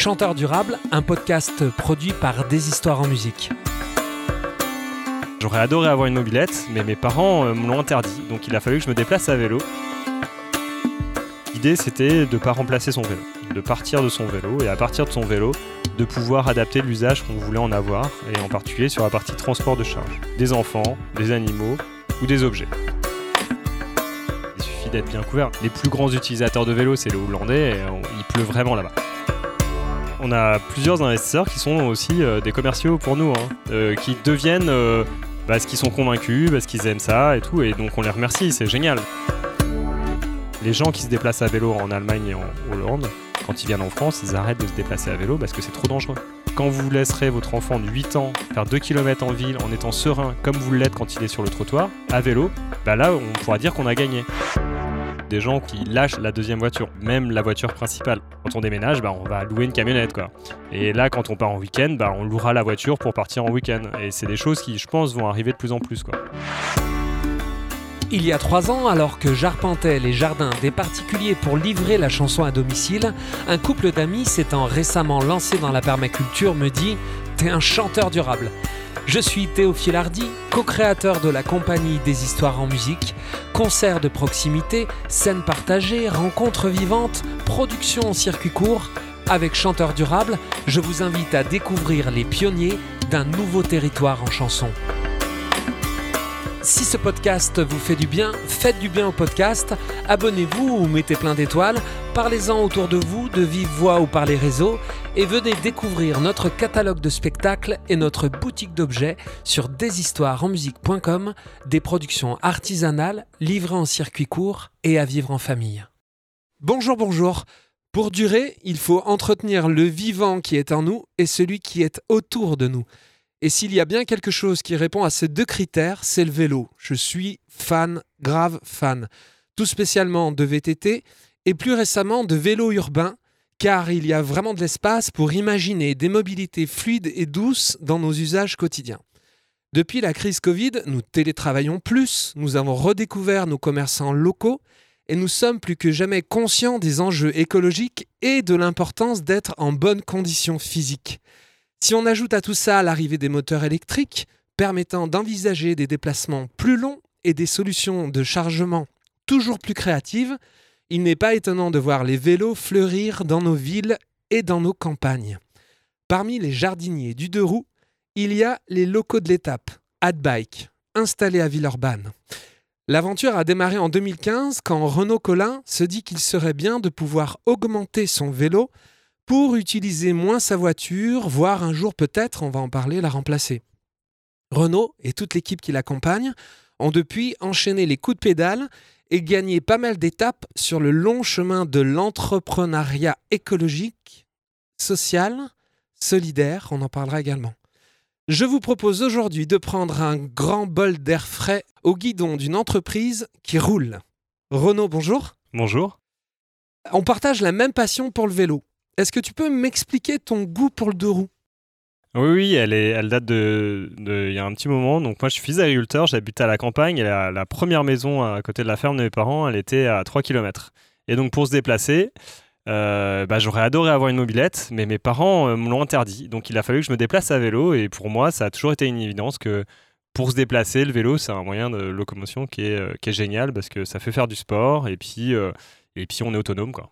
Chanteur durable, un podcast produit par Des Histoires en musique. J'aurais adoré avoir une mobilette, mais mes parents euh, me l'ont interdit, donc il a fallu que je me déplace à vélo. L'idée c'était de ne pas remplacer son vélo, de partir de son vélo et à partir de son vélo, de pouvoir adapter l'usage qu'on voulait en avoir, et en particulier sur la partie transport de charge, des enfants, des animaux ou des objets Il suffit d'être bien couvert. Les plus grands utilisateurs de vélo, c'est les Hollandais, et il pleut vraiment là-bas. On a plusieurs investisseurs qui sont aussi euh, des commerciaux pour nous, hein, euh, qui deviennent euh, parce qu'ils sont convaincus, parce qu'ils aiment ça et tout, et donc on les remercie, c'est génial. Les gens qui se déplacent à vélo en Allemagne et en Hollande, quand ils viennent en France, ils arrêtent de se déplacer à vélo parce que c'est trop dangereux. Quand vous laisserez votre enfant de 8 ans faire 2 km en ville en étant serein comme vous l'êtes quand il est sur le trottoir, à vélo, bah là on pourra dire qu'on a gagné des gens qui lâchent la deuxième voiture, même la voiture principale. Quand on déménage, bah, on va louer une camionnette. Et là, quand on part en week-end, bah, on louera la voiture pour partir en week-end. Et c'est des choses qui, je pense, vont arriver de plus en plus. Il y a trois ans, alors que j'arpentais les jardins des particuliers pour livrer la chanson à domicile, un couple d'amis s'étant récemment lancé dans la permaculture me dit T'es un chanteur durable. Je suis Théophile Hardy, co-créateur de la compagnie des histoires en musique, concerts de proximité, scènes partagées, rencontres vivantes, production en circuit court. Avec Chanteur Durable, je vous invite à découvrir les pionniers d'un nouveau territoire en chanson. Si ce podcast vous fait du bien, faites du bien au podcast, abonnez-vous ou mettez plein d'étoiles, parlez-en autour de vous, de vive voix ou par les réseaux, et venez découvrir notre catalogue de spectacles et notre boutique d'objets sur deshistoiresenmusique.com, des productions artisanales livrées en circuit court et à vivre en famille. Bonjour, bonjour. Pour durer, il faut entretenir le vivant qui est en nous et celui qui est autour de nous. Et s'il y a bien quelque chose qui répond à ces deux critères, c'est le vélo. Je suis fan, grave fan. Tout spécialement de VTT et plus récemment de vélo urbain, car il y a vraiment de l'espace pour imaginer des mobilités fluides et douces dans nos usages quotidiens. Depuis la crise Covid, nous télétravaillons plus, nous avons redécouvert nos commerçants locaux et nous sommes plus que jamais conscients des enjeux écologiques et de l'importance d'être en bonne condition physique. Si on ajoute à tout ça l'arrivée des moteurs électriques, permettant d'envisager des déplacements plus longs et des solutions de chargement toujours plus créatives, il n'est pas étonnant de voir les vélos fleurir dans nos villes et dans nos campagnes. Parmi les jardiniers du deux roues, il y a les locaux de l'étape, Adbike, installés à Villeurbanne. L'aventure a démarré en 2015 quand Renaud Collin se dit qu'il serait bien de pouvoir augmenter son vélo pour utiliser moins sa voiture, voire un jour peut-être, on va en parler, la remplacer. Renault et toute l'équipe qui l'accompagne ont depuis enchaîné les coups de pédale et gagné pas mal d'étapes sur le long chemin de l'entrepreneuriat écologique, social, solidaire, on en parlera également. Je vous propose aujourd'hui de prendre un grand bol d'air frais au guidon d'une entreprise qui roule. Renaud, bonjour. Bonjour. On partage la même passion pour le vélo. Est-ce que tu peux m'expliquer ton goût pour le deux roues oui, oui, elle, est, elle date de, il y a un petit moment. Donc moi, je suis fils agriculteur, j'habitais à la campagne. Et la, première maison à côté de la ferme de mes parents, elle était à 3 km. Et donc pour se déplacer, euh, bah, j'aurais adoré avoir une mobilette, mais mes parents euh, me l'ont interdit. Donc il a fallu que je me déplace à vélo. Et pour moi, ça a toujours été une évidence que pour se déplacer, le vélo, c'est un moyen de locomotion qui est, euh, qui est génial parce que ça fait faire du sport et puis, et puis on est autonome. quoi.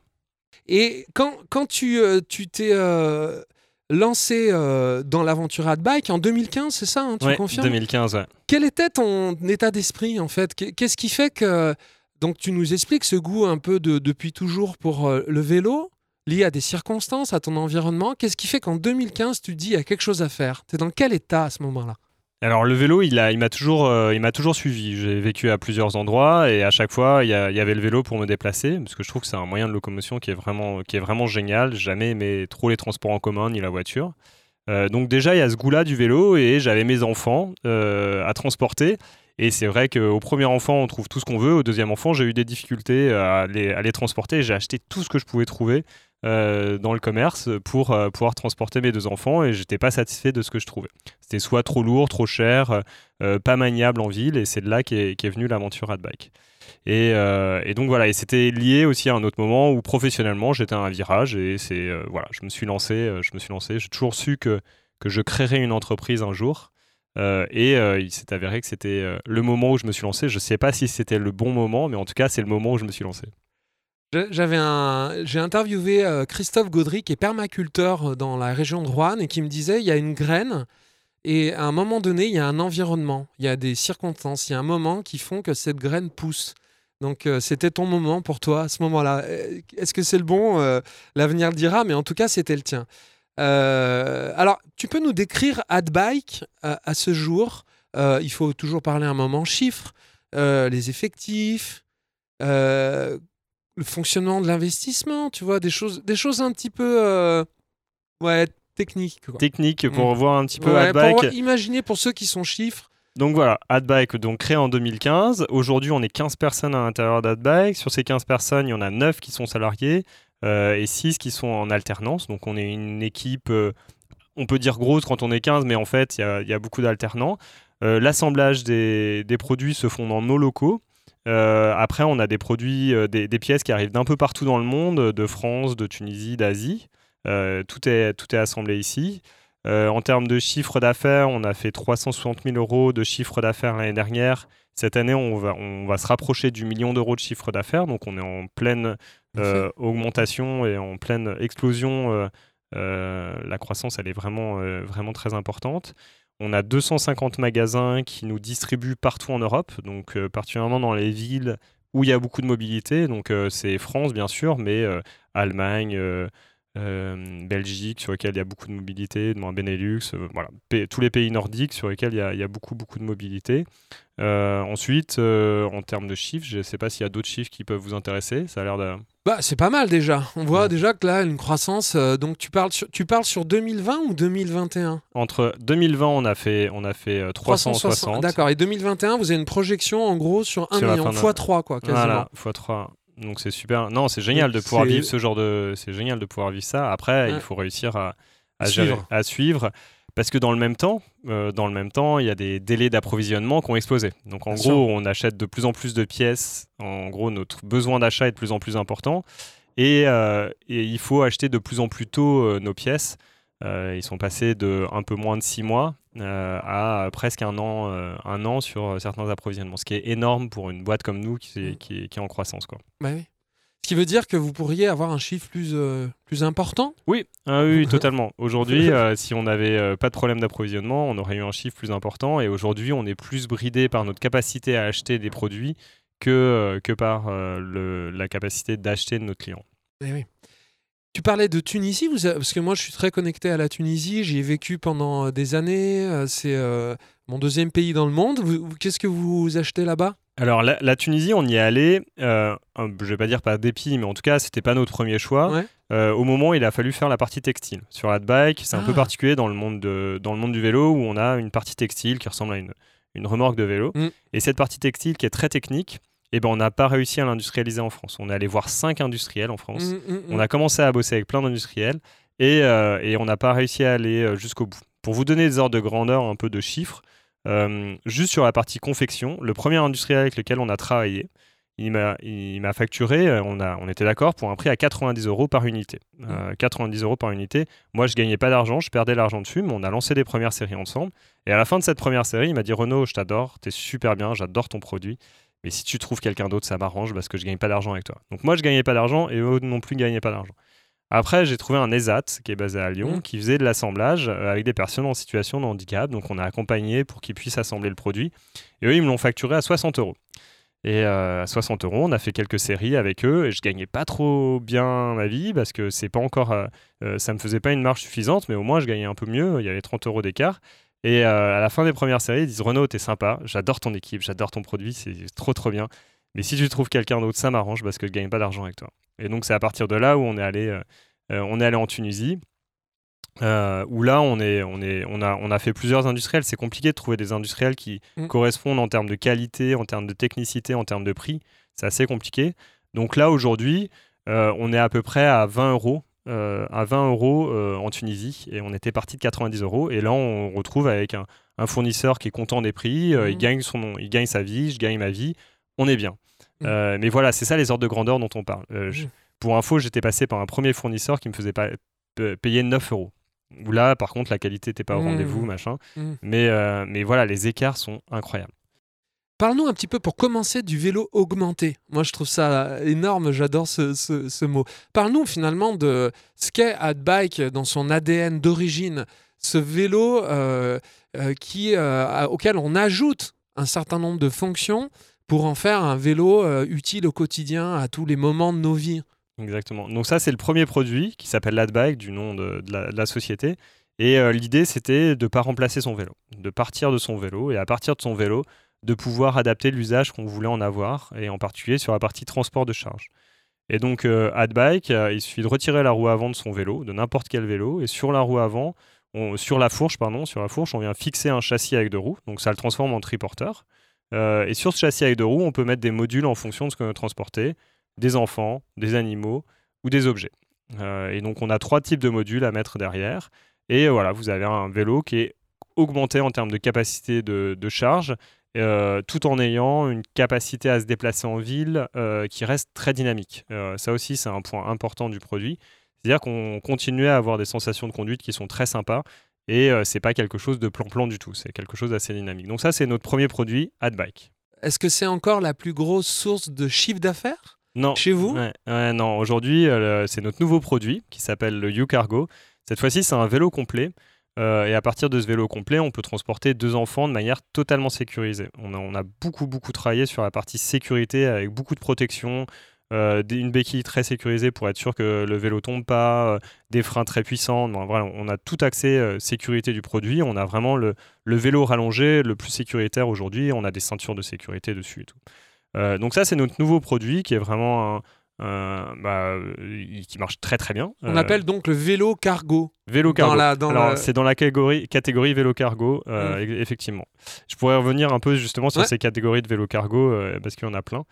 Et quand, quand tu t'es lancé dans l'aventure Adbike en 2015, c'est ça, hein, tu ouais, confirmes? 2015, ouais. Quel était ton état d'esprit en fait? Qu'est-ce qui fait que donc tu nous expliques ce goût un peu de depuis toujours pour le vélo lié à des circonstances, à ton environnement? Qu'est-ce qui fait qu'en 2015 tu dis il y a quelque chose à faire? Tu es dans quel état à ce moment-là? Alors le vélo, il m'a il toujours, euh, m'a toujours suivi. J'ai vécu à plusieurs endroits et à chaque fois, il y, avait le vélo pour me déplacer parce que je trouve que c'est un moyen de locomotion qui est vraiment, qui est vraiment génial. Jamais aimé trop les transports en commun ni la voiture. Euh, donc déjà, il y a ce goût-là du vélo et j'avais mes enfants euh, à transporter. Et c'est vrai qu'au premier enfant, on trouve tout ce qu'on veut. Au deuxième enfant, j'ai eu des difficultés à à les transporter. J'ai acheté tout ce que je pouvais trouver. Dans le commerce pour pouvoir transporter mes deux enfants et j'étais pas satisfait de ce que je trouvais. C'était soit trop lourd, trop cher, pas maniable en ville et c'est de là qu'est est venue l'aventure Adbike. Et, et, donc voilà, et c'était lié aussi à un autre moment où professionnellement j'étais à un virage et c'est voilà, je me suis lancé, je me suis lancé. J'ai toujours su que que je créerais une entreprise un jour. Euh, et euh, il s'est avéré que c'était euh, le moment où je me suis lancé. Je ne sais pas si c'était le bon moment, mais en tout cas, c'est le moment où je me suis lancé. J'avais j'ai interviewé Christophe Gaudry, qui est permaculteur dans la région de Rouen, et qui me disait il y a une graine, et à un moment donné, il y a un environnement, il y a des circonstances, il y a un moment qui font que cette graine pousse. Donc c'était ton moment pour toi à ce moment-là. Est-ce que c'est le bon L'avenir le dira, mais en tout cas, c'était le tien. Euh, alors, tu peux nous décrire AdBike à, ce jour? Euh, Il faut toujours parler un moment chiffres, euh, les effectifs, le fonctionnement de l'investissement, tu vois, des choses, des choses un petit peu ouais, techniques. Techniques pour mm. voir un petit peu ouais, AdBike. Pour imaginer pour ceux qui sont chiffres. Donc voilà, AdBike, donc créé en 2015. Aujourd'hui, on est 15 personnes à l'intérieur d'AdBike. Sur ces 15 personnes, il y en a 9 qui sont salariés. Euh, et 6 qui sont en alternance. Donc on est une équipe, euh, on peut dire grosse quand on est 15, mais en fait, il y, a beaucoup d'alternants. Euh, l'assemblage des, produits se font dans nos locaux. Après, on a des produits, des, pièces qui arrivent d'un peu partout dans le monde, de France, de Tunisie, d'Asie. tout, est, tout est assemblé ici. en termes de chiffre d'affaires, on a fait 360 000 euros de chiffre d'affaires l'année dernière. Cette année, on va, on va se rapprocher du million d'euros de chiffre d'affaires. Donc, on est en pleine euh, augmentation et en pleine explosion. Euh, euh, la croissance, elle est vraiment, vraiment très importante. On a 250 magasins qui nous distribuent partout en Europe, donc particulièrement dans les villes où il y a beaucoup de mobilité. Donc c'est France bien sûr, mais Allemagne, Belgique sur lesquels il y a beaucoup de mobilité, Benelux, voilà, tous les pays nordiques sur lesquels il y a, il y a beaucoup beaucoup de mobilité. ensuite, en termes de chiffres, je ne sais pas s'il y a d'autres chiffres qui peuvent vous intéresser. Ça a l'air de bah, c'est pas mal déjà. On voit déjà que là, une croissance. Euh, donc, tu parles, sur, tu parles sur 2020 ou 2021 Entre 2020, on a fait, on a fait 360. Euh, D'accord. Et 2021, vous avez une projection en gros sur 1 million, x 3, quoi, quasiment. Voilà, x 3. Donc, c'est super. Non, c'est génial de pouvoir vivre ce genre de. C'est génial de pouvoir vivre ça. Après, il faut réussir à, à, suivre. à suivre. Parce que dans le même temps, euh, dans le même temps, il y a des délais d'approvisionnement qui ont explosé. Donc en gros, on achète de plus en plus de pièces. En gros, notre besoin d'achat est de plus en plus important. Et, euh, il faut acheter de plus en plus tôt euh, nos pièces. Ils sont passés de un peu moins de six mois à presque un an, un an sur certains approvisionnements, ce qui est énorme pour une boîte comme nous qui, mm. qui, qui est en croissance. Quoi. Bah oui. Ce qui veut dire que vous pourriez avoir un chiffre plus, euh, plus important? Oui, ah oui, totalement. Aujourd'hui, euh, si on n'avait euh, pas de problème d'approvisionnement, on aurait eu un chiffre plus important. Et aujourd'hui, on est plus bridé par notre capacité à acheter des produits que, que par le, la capacité d'acheter de notre client. Eh oui. Tu parlais de Tunisie, vous parce que moi je suis très connecté à la Tunisie, j'y ai vécu pendant des années, c'est mon deuxième pays dans le monde. Qu'est-ce que vous achetez là-bas? Alors la, Tunisie, on y est allé, euh, je vais pas dire pas dépit, mais en tout cas, c'était pas notre premier choix. Euh, au moment où il a fallu faire la partie textile. Sur bike, c'est un peu ah. particulier dans le, monde de, dans le monde du vélo où on a une partie textile qui ressemble à une, une remorque de vélo. Mm. Et cette partie textile qui est très technique, eh ben, on n'a pas réussi à l'industrialiser en France. On est allé voir cinq industriels en France. Mm, mm, on a commencé à bosser avec plein d'industriels et, euh, et on n'a pas réussi à aller euh, jusqu'au bout. Pour vous donner des ordres de grandeur, un peu de chiffres, euh, juste sur la partie confection, le premier industriel avec lequel on a travaillé, il m'a facturé, on, a, on était d'accord, pour un prix à 90 euros par unité. 90 mmh. euh, euros par unité. Moi, je gagnais pas d'argent, je perdais l'argent dessus, mais on a lancé des premières séries ensemble. Et à la fin de cette première série, il m'a dit Renaud, je t'adore, t'es super bien, j'adore ton produit. Mais si tu trouves quelqu'un d'autre, ça m'arrange parce que je gagne pas d'argent avec toi. Donc moi, je gagnais pas d'argent et eux non plus gagnaient pas d'argent. Après, j'ai trouvé un ESAT qui est basé à Lyon, mmh. qui faisait de l'assemblage euh, avec des personnes en situation de handicap. Donc, on a accompagné pour qu'ils puissent assembler le produit. Et eux, ils me l'ont facturé à 60 euros. Et euh, à 60 euros, on a fait quelques séries avec eux et je gagnais pas trop bien ma vie parce que c'est pas encore, euh, ça me faisait pas une marge suffisante, mais au moins je gagnais un peu mieux. Il y avait 30 euros d'écart. Et à la fin des premières séries, ils disent Renaud, t'es sympa, j'adore ton équipe, j'adore ton produit, c'est trop trop bien. Mais si tu trouves quelqu'un d'autre, ça m'arrange parce que je gagne pas d'argent avec toi. Et donc c'est à partir de là où on est allé, euh, euh, on est allé en Tunisie. Euh, où là, on, est, on, est, on, a, on a fait plusieurs industriels. C'est compliqué de trouver des industriels qui mm. correspondent en termes de qualité, en termes de technicité, en termes de prix. C'est assez compliqué. Donc là, aujourd'hui, on est à peu près à 20 euros euh, à 20 euros euh, en Tunisie et on était parti de 90 euros. Et là, on retrouve avec un, fournisseur qui est content des prix, il, mmh. gagne son, il gagne sa vie, je gagne ma vie, on est bien. Mmh. mais voilà, c'est ça les ordres de grandeur dont on parle. Mmh. pour info, j'étais passé par un premier fournisseur qui me faisait pas, payer 9 euros. Où là, par contre, la qualité n'était pas au rendez-vous, machin. Mais, mais voilà, les écarts sont incroyables. Parle-nous un petit peu pour commencer du vélo augmenté. Moi, je trouve ça énorme, j'adore ce, mot. Parle-nous finalement de ce qu'est Adbike dans son ADN d'origine, ce vélo euh, euh, qui, euh, auquel on ajoute un certain nombre de fonctions pour en faire un vélo utile au quotidien, à tous les moments de nos vies. Exactement. Donc ça, c'est le premier produit qui s'appelle l'Adbike, du nom de, la, de la, société. Et l'idée, c'était de ne pas remplacer son vélo, de partir de son vélo. Et à partir de son vélo, de pouvoir adapter l'usage qu'on voulait en avoir, et en particulier sur la partie transport de charge. Et donc, euh, AdBike, euh, il suffit de retirer la roue avant de son vélo, de n'importe quel vélo, et sur la roue avant, sur la fourche, pardon, sur la fourche, on vient fixer un châssis avec deux roues, donc ça le transforme en triporteur. Euh, et sur ce châssis avec deux roues, on peut mettre des modules en fonction de ce qu'on veut transporter, des enfants, des animaux ou des objets. et donc, on a trois types de modules à mettre derrière. Et voilà, vous avez un vélo qui est augmenté en termes de capacité de charge euh, tout en ayant une capacité à se déplacer en ville euh, qui reste très dynamique. Euh, ça aussi, c'est un point important du produit. C'est-à-dire qu'on continue à avoir des sensations de conduite qui sont très sympas et c'est pas quelque chose de plan-plan du tout, c'est quelque chose d'assez dynamique. Donc ça, c'est notre premier produit, AdBike. Est-ce que c'est encore la plus grosse source de chiffre d'affaires non. chez vous? Non, aujourd'hui, c'est notre nouveau produit qui s'appelle le U-Cargo. Cette fois-ci, c'est un vélo complet euh, et à partir de ce vélo complet, on peut transporter deux enfants de manière totalement sécurisée. On a, beaucoup, beaucoup travaillé sur la partie sécurité avec beaucoup de protection, euh, une béquille très sécurisée pour être sûr que le vélo tombe pas, euh, des freins très puissants. voilà, on a tout accès sécurité du produit. On a vraiment le, le, vélo rallongé le plus sécuritaire aujourd'hui. On a des ceintures de sécurité dessus et tout. donc ça, c'est notre nouveau produit qui est vraiment un, euh, bah, qui marche très très bien. On appelle donc le vélo cargo. Vélo cargo. Alors, c'est dans la catégorie, catégorie vélo cargo, euh, mm. effectivement. Je pourrais revenir un peu justement sur ces catégories de vélo cargo euh, parce qu'il y en a plein.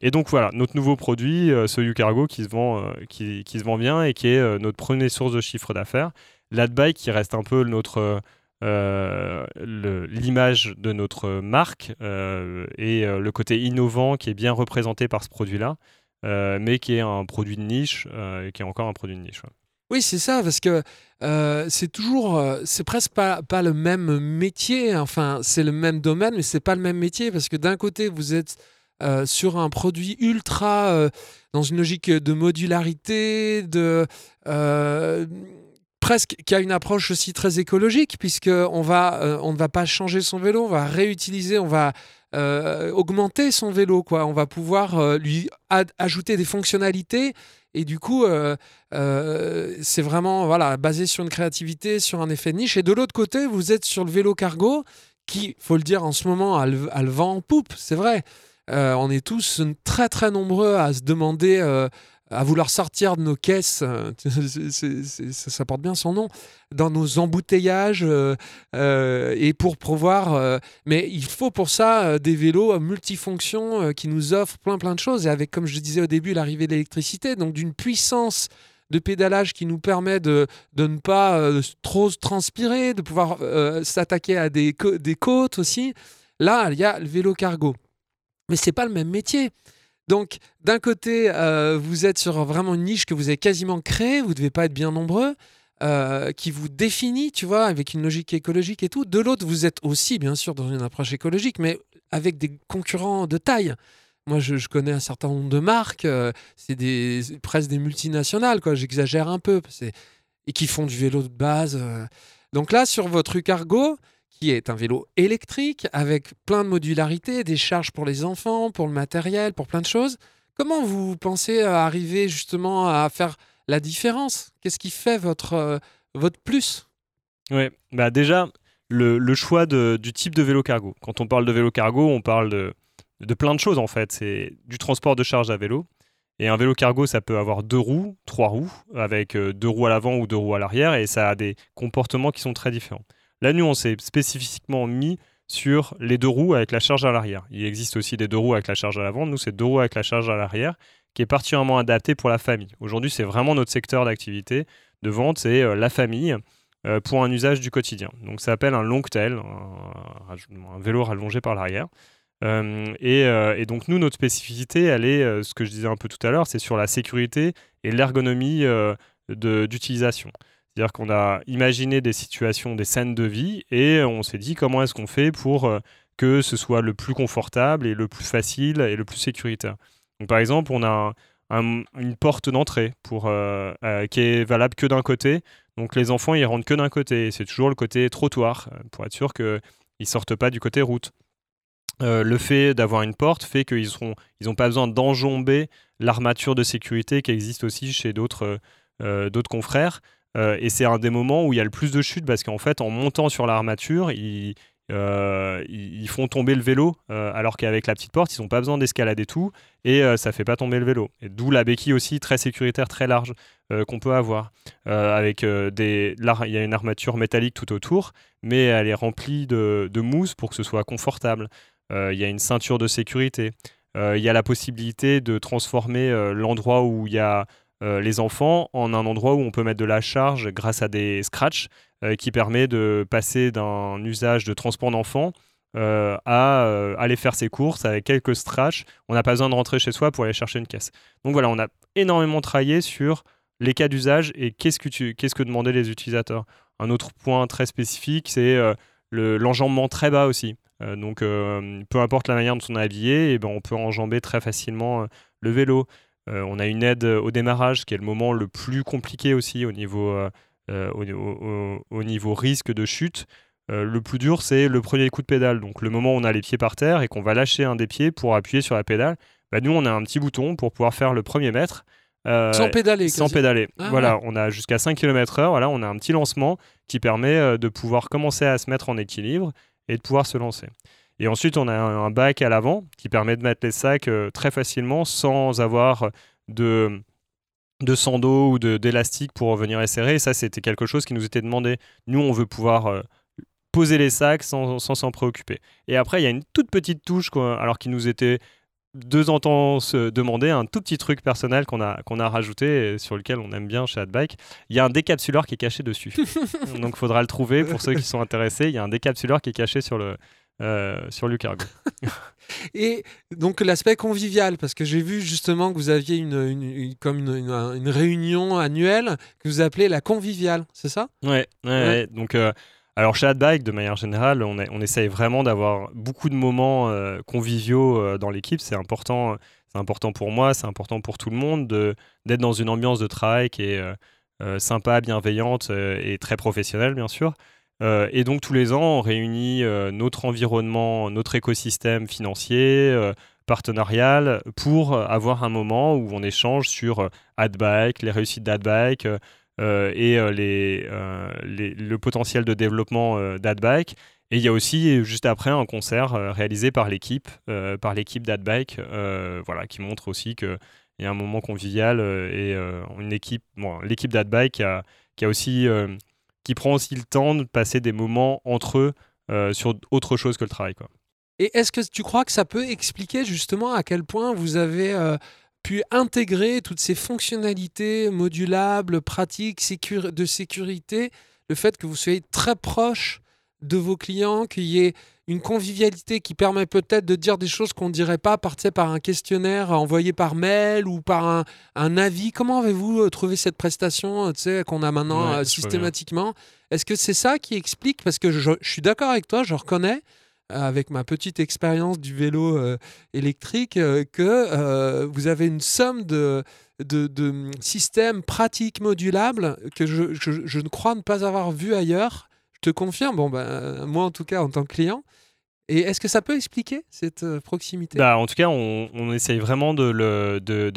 et donc voilà, notre nouveau produit, ce U-Cargo qui, se vend, qui, qui, se vend bien et qui est notre première source de chiffre d'affaires. L'Adbike qui reste un peu notre. l'image de notre marque et le côté innovant qui est bien représenté par ce produit-là. Euh, mais qui est un produit de niche, euh, et qui est encore un produit de niche. Oui, c'est ça, parce que euh, c'est toujours, c'est presque pas, le même métier. Enfin, c'est le même domaine, mais c'est pas le même métier parce que d'un côté, vous êtes sur un produit ultra dans une logique de modularité, de presque qui a une approche aussi très écologique puisque on va, on ne va pas changer son vélo, on va réutiliser, on va euh, augmenter son vélo. Quoi. On va pouvoir euh, lui ajouter des fonctionnalités. Et du coup, euh, c'est vraiment voilà, basé sur une créativité, sur un effet de niche. Et de l'autre côté, vous êtes sur le vélo cargo qui, faut le dire en ce moment, a le, a le vent en poupe. C'est vrai. on est tous très très nombreux à se demander à vouloir sortir de nos caisses, euh, ça porte bien son nom, dans nos embouteillages euh, euh, et pour pouvoir. mais il faut pour ça des vélos multifonctions qui nous offrent plein plein de choses et avec, comme je disais au début, l'arrivée de l'électricité, donc d'une puissance de pédalage qui nous permet de, de ne pas trop transpirer, de pouvoir s'attaquer à des, des côtes aussi. Là, il y a le vélo cargo. Mais c'est pas le même métier. Donc, d'un côté, euh, vous êtes sur vraiment une niche que vous avez quasiment créée, vous ne devez pas être bien nombreux, euh, qui vous définit, tu vois, avec une logique écologique et tout. De l'autre, vous êtes aussi, bien sûr, dans une approche écologique, mais avec des concurrents de taille. Moi, je, connais un certain nombre de marques, euh, c'est des, presque des multinationales, quoi. J'exagère un peu, et qui font du vélo de base. Donc là, sur votre Ucargo, qui est un vélo électrique avec plein de modularité, des charges pour les enfants, pour le matériel, pour plein de choses. Comment vous pensez arriver justement à faire la différence? Qu'est-ce qui fait votre, euh, votre plus? Oui, bah déjà, le, choix du type de vélo cargo. Quand on parle de vélo cargo, on parle de, de plein de choses en fait. C'est du transport de charge à vélo. Et un vélo cargo, ça peut avoir deux roues, trois roues, avec euh, deux roues à l'avant ou deux roues à l'arrière, et ça a des comportements qui sont très différents. Là, nous, on s'est spécifiquement mis sur les deux roues avec la charge à l'arrière. Il existe aussi des deux roues avec la charge à l'avant. Nous, c'est deux roues avec la charge à l'arrière qui est particulièrement adapté pour la famille. Aujourd'hui, c'est vraiment notre secteur d'activité de vente, c'est la famille pour un usage du quotidien. Donc ça s'appelle un long tail, un, vélo rallongé par l'arrière. et, et, donc nous, notre spécificité, elle est, ce que je disais un peu tout à l'heure, c'est sur la sécurité et l'ergonomie d'utilisation. C'est-à-dire qu'on a imaginé des situations, des scènes de vie, et on s'est dit comment est-ce qu'on fait pour euh, que ce soit le plus confortable et le plus facile et le plus sécuritaire? Donc, par exemple, on a une porte d'entrée pour euh, euh, qui est valable que d'un côté. Donc les enfants ils rentrent que d'un côté. C'est toujours le côté trottoir pour être sûr qu'ils ne sortent pas du côté route. le fait d'avoir une porte fait qu'ils n'ont ils pas besoin d'enjamber l'armature de sécurité qui existe aussi chez d'autres d'autres confrères. Euh, et c'est un des moments où il y a le plus de chutes parce qu'en fait, en montant sur l'armature, ils, euh, font tomber le vélo, euh, alors qu'avec la petite porte, ils n'ont pas besoin d'escalader tout et ça fait pas tomber le vélo. D'où la béquille aussi très sécuritaire, très large qu'on peut avoir. avec des, il y a une armature métallique tout autour, mais elle est remplie de mousse pour que ce soit confortable. Il y a une ceinture de sécurité. Il y a la possibilité de transformer l'endroit où il y a euh, les enfants en un endroit où on peut mettre de la charge grâce à des scratchs euh, qui permet de passer d'un usage de transport d'enfants euh, à aller faire ses courses avec quelques scratchs. On n'a pas besoin de rentrer chez soi pour aller chercher une caisse. Donc voilà, on a énormément travaillé sur les cas d'usage et qu'est-ce que, demandaient les utilisateurs. Un autre point très spécifique, c'est l'enjambement très bas aussi. donc peu importe la manière dont on est habillé, et eh ben, on peut enjamber très facilement le vélo. Euh, on a une aide au démarrage, qui est le moment le plus compliqué aussi au niveau, euh, euh, au, niveau risque de chute. le plus dur, c'est le premier coup de pédale. Donc le moment où on a les pieds par terre et qu'on va lâcher un des pieds pour appuyer sur la pédale, bah, nous, on a un petit bouton pour pouvoir faire le premier mètre. sans pédaler. Sans pédaler. Ah voilà, on a jusqu'à 5 km/h. Voilà, on a un petit lancement qui permet de pouvoir commencer à se mettre en équilibre et de pouvoir se lancer. Et ensuite, on a un bac à l'avant qui permet de mettre les sacs euh, très facilement sans avoir de, de sando ou d'élastique pour venir les serrer. Et ça, c'était quelque chose qui nous était demandé. Nous, on veut pouvoir euh, poser les sacs sans s'en préoccuper. Et après, il y a une toute petite touche, alors qui nous était deux temps se demander un tout petit truc personnel qu'on a, qu'on a rajouté et sur lequel on aime bien chez AdBike. Il y a un décapsuleur qui est caché dessus. Donc il faudra le trouver pour ceux qui sont intéressés. Il y a un décapsuleur qui est caché sur le, euh, sur le cargo. et donc l'aspect convivial, parce que j'ai vu justement que vous aviez une, comme une, réunion annuelle que vous appelez la conviviale, c'est ça? Ouais, ouais, donc euh, alors chez AdBike, de manière générale, on, on essaye vraiment d'avoir beaucoup de moments euh, conviviaux dans l'équipe. C'est important, c'est important pour moi, c'est important pour tout le monde d'être dans une ambiance de travail qui est sympa, bienveillante et très professionnelle, bien sûr. Euh, et donc tous les ans, on réunit euh, notre environnement, notre écosystème financier, euh, partenarial, pour avoir un moment où on échange sur AdBike, les réussites d'AdBike et le potentiel de développement d'AdBike. Et il y a aussi juste après un concert réalisé par l'équipe, par l'équipe d'AdBike, voilà, qui montre aussi qu'il y a un moment convivial et une équipe, bon, l'équipe d'AdBike qui a aussi qui prend aussi le temps de passer des moments entre eux sur autre chose que le travail. Quoi. Et est-ce que tu crois que ça peut expliquer justement à quel point vous avez euh, pu intégrer toutes ces fonctionnalités modulables, pratiques, de sécurité, le fait que vous soyez très proche de vos clients, qu'il y ait une convivialité qui permet peut-être de dire des choses qu'on ne dirait pas par, par un questionnaire envoyé par mail ou par un, un avis. Comment avez-vous euh, trouvé cette prestation euh, qu'on a maintenant euh, systématiquement? Est-ce que c'est ça qui explique? Parce que je, je suis d'accord avec toi, je reconnais avec ma petite expérience du vélo électrique, que vous avez une somme de, de, de, systèmes pratiques modulables que je, je, je, ne crois ne pas avoir vu ailleurs te confirme, bon, ben, moi en tout cas en tant que client. Et est-ce que ça peut expliquer cette euh, proximité? Bah, En tout cas, on, essaye vraiment de,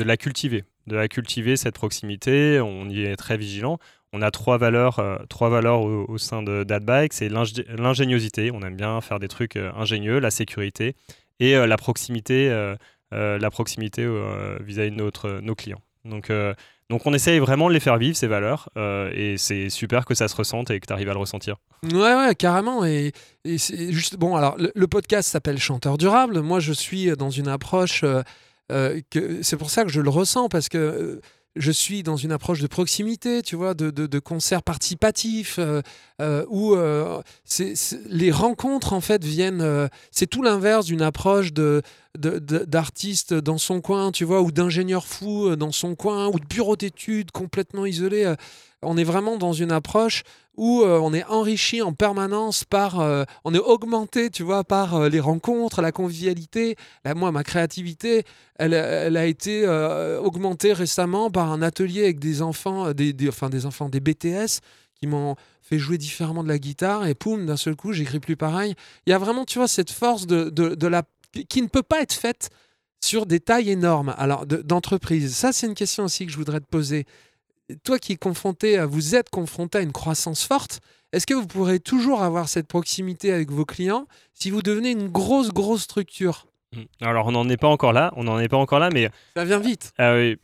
la cultiver, de la cultiver, cette proximité. On y est très vigilant. On a trois valeurs, euh, trois valeurs au, sein de d'AdBike. C'est l'ingéniosité, on aime bien faire des trucs euh, ingénieux, la sécurité et la proximité, la proximité vis-à-vis de notre, nos clients. Donc, donc on essaye vraiment de les faire vivre, ces valeurs, euh, et c'est super que ça se ressente et que tu arrives à le ressentir. Ouais, ouais, carrément. Et, c'est juste, bon, alors le, podcast s'appelle Chanteur durable. Moi, je suis dans une approche euh, que c'est pour ça que je le ressens parce que je suis dans une approche de proximité, tu vois, de, de, concert participatif, où les rencontres, en fait, viennent... c'est tout l'inverse d'une approche de, d'artiste dans son coin, tu vois, ou d'ingénieur fou dans son coin, ou de bureau d'études complètement isolé. On est vraiment dans une approche où euh, on est enrichi en permanence par, euh, on est augmenté, tu vois, par euh, les rencontres, la convivialité. Là, moi, ma créativité, elle, a été augmentée récemment par un atelier avec des enfants, des, enfin des enfants, des BTS qui m'ont fait jouer différemment de la guitare et poum, d'un seul coup, j'écris plus pareil. Il y a vraiment, tu vois, cette force de, de, la qui ne peut pas être faite sur des tailles énormes. Alors, d'entreprise, ça, c'est une question aussi que je voudrais te poser toi qui es confronté, à, vous êtes confronté à une croissance forte, est-ce que vous pourrez toujours avoir cette proximité avec vos clients si vous devenez une grosse, grosse structure? Mmh. Alors, on n'en est pas encore là, on n'en est pas encore là, mais... Ça vient vite. Ah oui,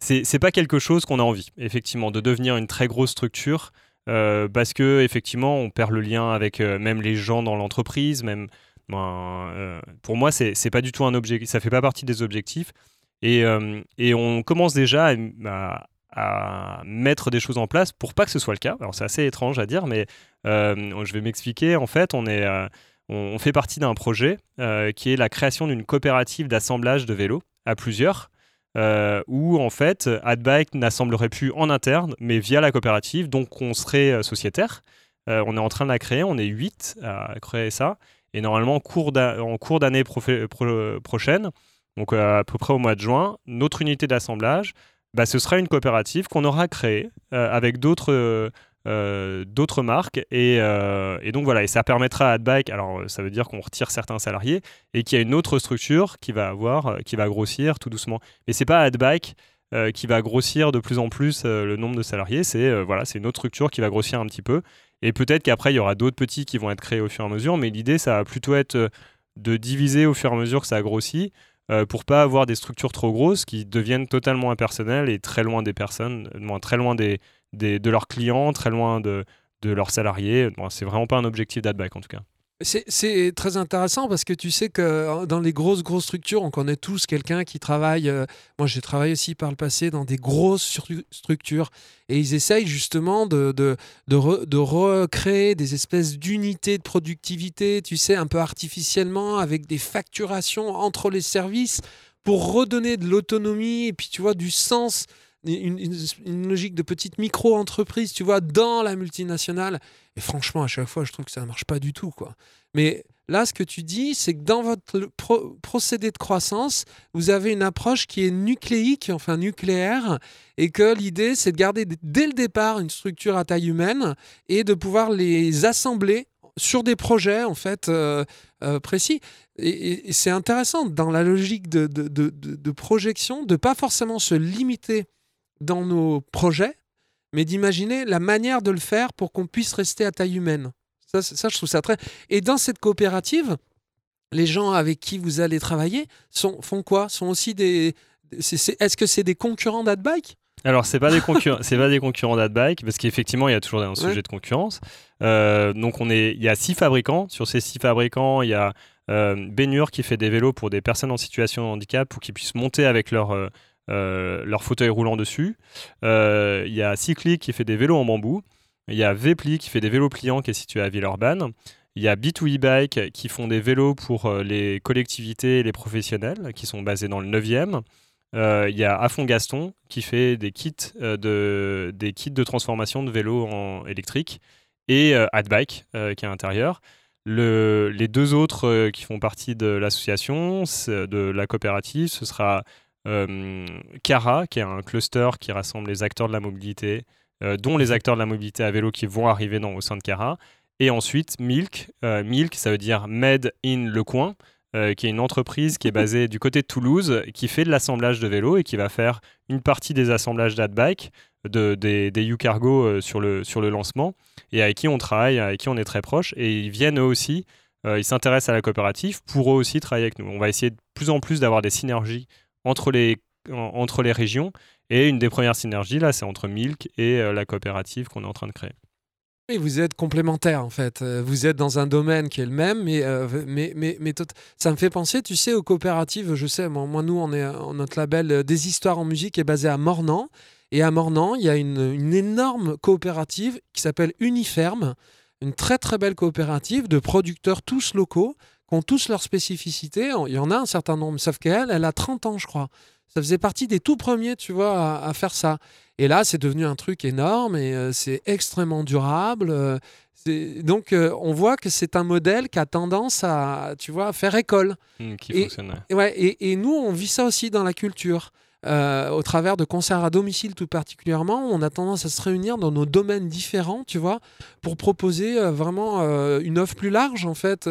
c'est pas quelque chose qu'on a envie, effectivement, de devenir une très grosse structure, euh, parce que effectivement, on perd le lien avec euh, même les gens dans l'entreprise, même... Ben, euh, pour moi, c'est pas du tout un objectif, ça fait pas partie des objectifs. Et, et on commence déjà à, à mettre des choses en place pour pas que ce soit le cas. C'est assez étrange à dire, mais euh, je vais m'expliquer. En fait, on, est, euh, on, fait partie d'un projet euh, qui est la création d'une coopérative d'assemblage de vélos à plusieurs. où en fait AdBike n'assemblerait plus en interne mais via la coopérative donc on serait sociétaire on est en train de la créer on est 8 à créer ça et normalement en cours d'année prochaine donc à peu près au mois de juin notre unité d'assemblage bah, ce sera une coopérative qu'on aura créée euh, avec d'autres euh, euh, d'autres marques. Et, et, donc voilà et ça permettra à AdBike alors ça veut dire qu'on retire certains salariés et qu'il y a une autre structure qui va avoir qui va grossir tout doucement. Mais c'est pas AdBike qui va grossir de plus en plus le nombre de salariés c'est voilà c'est une autre structure qui va grossir un petit peu. Et peut-être qu'après il y aura d'autres petits qui vont être créés au fur et à mesure mais l'idée ça va plutôt être de diviser au fur et à mesure que ça grossit euh, pour pas avoir des structures trop grosses qui deviennent totalement impersonnelles et très loin des personnes, très loin des, de leurs clients, très loin de, leurs salariés. Bon, c'est vraiment pas un objectif d'AdBack en tout cas. C'est très intéressant parce que tu sais que euh, dans les grosses, grosses structures, on connaît tous quelqu'un qui travaille. Euh, moi, j'ai travaillé aussi par le passé dans des grosses structures et ils essayent justement de, de, de, recréer des espèces d'unités de productivité, tu sais, un peu artificiellement, avec des facturations entre les services pour redonner de l'autonomie et puis, tu vois, du sens une, logique de petite micro-entreprise, tu vois, dans la multinationale. Et franchement, à chaque fois, je trouve que ça ne marche pas du tout, quoi. Mais là, ce que tu dis, c'est que dans votre procédé de croissance, vous avez une approche qui est nucléique, enfin nucléaire, et que l'idée, c'est de garder dès le départ une structure à taille humaine et de pouvoir les assembler sur des projets en fait euh, euh, précis. Et, c'est intéressant dans la logique de, de, de, de projection de pas forcément se limiter dans nos projets, mais d'imaginer la manière de le faire pour qu'on puisse rester à taille humaine. Ça, ça, je trouve ça très. Et dans cette coopérative, les gens avec qui vous allez travailler sont, font quoi? Sont aussi des. Est-ce que c'est des concurrents d'AdBike? Alors, c'est pas des concurrents, c'est pas des concurrents d'AdBike parce qu'effectivement, il y a toujours un sujet de concurrence. Euh, donc, on est, il y a six fabricants. Sur ces six fabricants, il y a euh, Benur qui fait des vélos pour des personnes en situation de handicap pour qu'ils puissent monter avec leur euh, leur fauteuil roulant dessus. Euh, il y a Cyclic qui fait des vélos en bambou. Il y a Vepli qui fait des vélos pliants qui est situé à Villeurbanne. Il y a B2 E-Bike qui font des vélos pour euh, les collectivités et les professionnels qui sont basés dans le 9e. il y a Afon Gaston qui fait des kits, de, des kits de transformation de vélos en électrique et AdBike qui est à l'intérieur. les deux autres qui font partie de l'association, de la coopérative, ce sera euh, Cara, qui est un cluster qui rassemble les acteurs de la mobilité, euh, dont les acteurs de la mobilité à vélo qui vont arriver dans, au sein de Cara. Et ensuite, Milk. Euh, Milk, ça veut dire Made in Le Coin. qui est une entreprise qui est basée du côté de Toulouse, qui fait de l'assemblage de vélos et qui va faire une partie des assemblages d'Adbike, de, des, des U-Cargo sur, le, sur le lancement, et avec qui on travaille, avec qui on est très proche. Et ils viennent eux aussi, ils s'intéressent à la coopérative pour eux aussi travailler avec nous. On va essayer de plus en plus d'avoir des synergies entre les, entre les régions. Et une des premières synergies, là, c'est entre Milk et euh, la coopérative qu'on est en train de créer. Oui, vous êtes complémentaires en fait. Euh, Vous êtes dans un domaine qui est le même, mais, euh, mais, mais, mais ça me fait penser, tu sais, aux coopératives. Je sais, moi, nous, on est, notre label Des Histoires en musique est basé à Mornan. Et à Mornan, il y a une, une énorme coopérative qui s'appelle Uniferme, une très très belle coopérative de producteurs tous locaux, qui ont tous leurs spécificités. Il y en a un certain nombre, sauf qu'elle, elle a 30 ans, je crois. Ça faisait partie des tout premiers, tu vois, à, à faire ça. Et là, c'est devenu un truc énorme et euh, c'est extrêmement durable. euh, donc, euh, on voit que c'est un modèle qui a tendance à, tu vois, à faire école. Hmm, qui Et- fonctionne. ouais. Et, ouais, et, et nous, on vit ça aussi dans la culture. Au travers de concerts à domicile tout particulièrement, on a tendance à se réunir dans nos domaines différents, tu vois, pour proposer vraiment une offre plus large, en fait.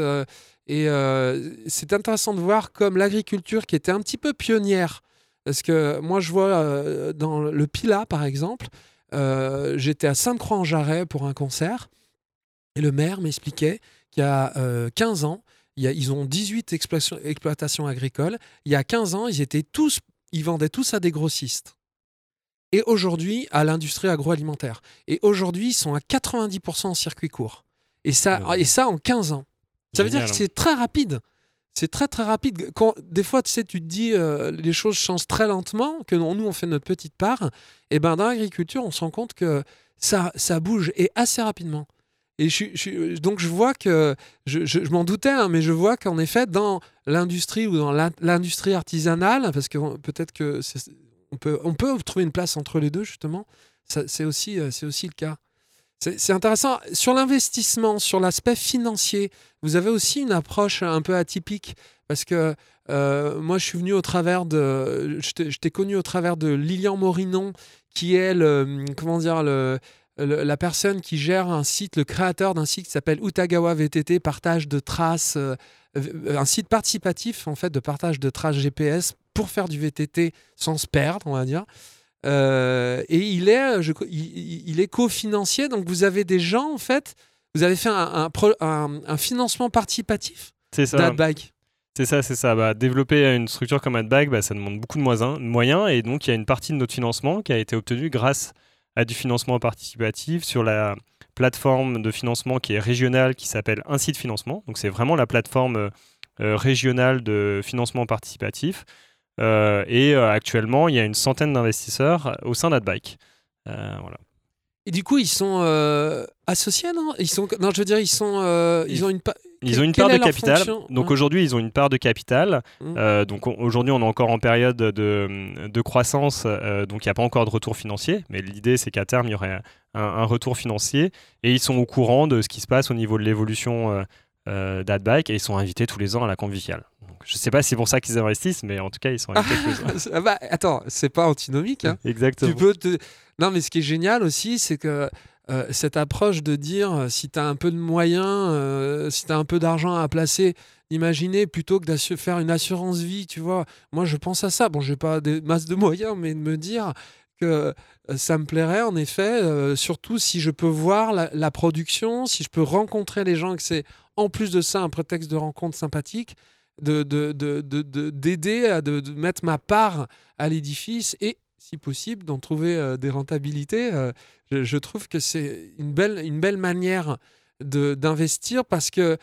Et euh, c'est intéressant de voir comme l'agriculture, qui était un petit peu pionnière, parce que moi, je vois euh, dans le Pila, par exemple, euh, j'étais à Sainte-Croix-en-Jarret pour un concert, et le maire m'expliquait qu'il y a euh, 15 ans, il y a- ils ont 18 exploitations, agricoles. Il y a 15 ans, ils étaient tous, ils vendaient tous à des grossistes. Et aujourd'hui, à l'industrie agroalimentaire. Et aujourd'hui, ils sont à 90% en circuit court. Et ça, et ça en 15 ans. Ça veut dire que hein. c'est très rapide. C'est très très rapide. Quand, des fois, tu sais, tu te dis, euh, les choses changent très lentement, que nous, on fait notre petite part. Et ben dans l'agriculture, on se rend compte que ça, ça bouge et assez rapidement. Et je, suis- donc je vois que, je, m'en doutais, hein, mais je vois qu'en effet, dans l'industrie ou dans l'in- l'industrie artisanale, parce que peut-être que on peut, on peut trouver une place entre les deux, justement, c'est aussi, euh, c'est aussi le cas. C'est intéressant. Sur l'investissement, sur l'aspect financier, vous avez aussi une approche un peu atypique, parce que euh, moi, je suis venu au travers de. Je t'ai connu au travers de Lilian Morinon, qui est. Comment dire la personne qui gère un site, le créateur d'un site qui s'appelle Utagawa VTT, partage de traces, euh, un site participatif en fait de partage de traces GPS pour faire du VTT sans se perdre, on va dire. Euh, et il est, je, il, il est cofinancier, donc vous avez des gens en fait, vous avez fait un, un un- un financement participatif d'AdBike. C'est ça, c'est ça. Bah, développer une structure comme AdBag, bah, ça demande beaucoup de moyens. Et donc, il y a une partie de notre financement qui a été obtenue grâce à du financement participatif sur la plateforme de financement qui est régionale, qui s'appelle Un site financement. Donc, c'est vraiment la plateforme euh, régionale de financement participatif. Euh, et euh, actuellement, il y a une centaine d'investisseurs au sein d'AdBike. Euh, voilà. Et du coup, ils sont euh, associés, non? Ils sont, non, je veux dire, ils sont, euh, ils, ont une. pa- Ils ont une part de capital. Donc Ouais. aujourd'hui, ils ont une part de capital. Mm. Euh, donc on- aujourd'hui, on est encore en période de, de croissance. donc il n'y a pas encore de retour financier. Mais l'idée, c'est qu'à terme, il y aurait un, un retour financier. Et ils sont au courant de ce qui se passe au niveau de l'évolution euh, d'AdBike. Et ils sont invités tous les ans à la conviviale. Donc, je ne sais pas si c'est pour ça qu'ils investissent, mais en tout cas, ils sont invités tous les ans. Ah bah, attends, c'est pas antinomique. Hein. Exactement. Tu peux te... Non, mais ce qui est génial aussi, c'est que euh, cette approche de dire euh, si tu as un peu de moyens, euh, si tu as un peu d'argent à placer, imaginez plutôt que de faire une assurance vie, tu vois. Moi, je pense à ça. Bon, j'ai pas des masses de moyens, mais de me dire que euh, ça me plairait en effet, euh, surtout si je peux voir la, production, si je peux rencontrer les gens, que c'est en plus de ça un prétexte de rencontre sympathique, de d'aider de, de, de, d'aider à de, de mettre ma part à l'édifice et si possible d'en trouver euh, des rentabilités. je, trouve que c'est une belle, une belle manière de- d'investir parce que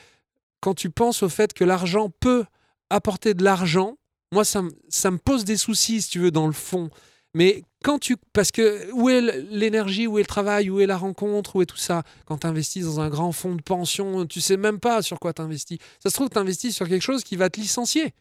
quand tu penses au fait que l'argent peut apporter de l'argent, moi ça, ça me pose des soucis si tu veux dans le fond. Mais quand tu. Parce que où est l'énergie, où est le travail, où est la rencontre, où est tout ça? Quand tu investis dans un grand fonds de pension, tu sais même pas sur quoi tu investis. Ça se trouve, tu investis sur quelque chose qui va te licencier.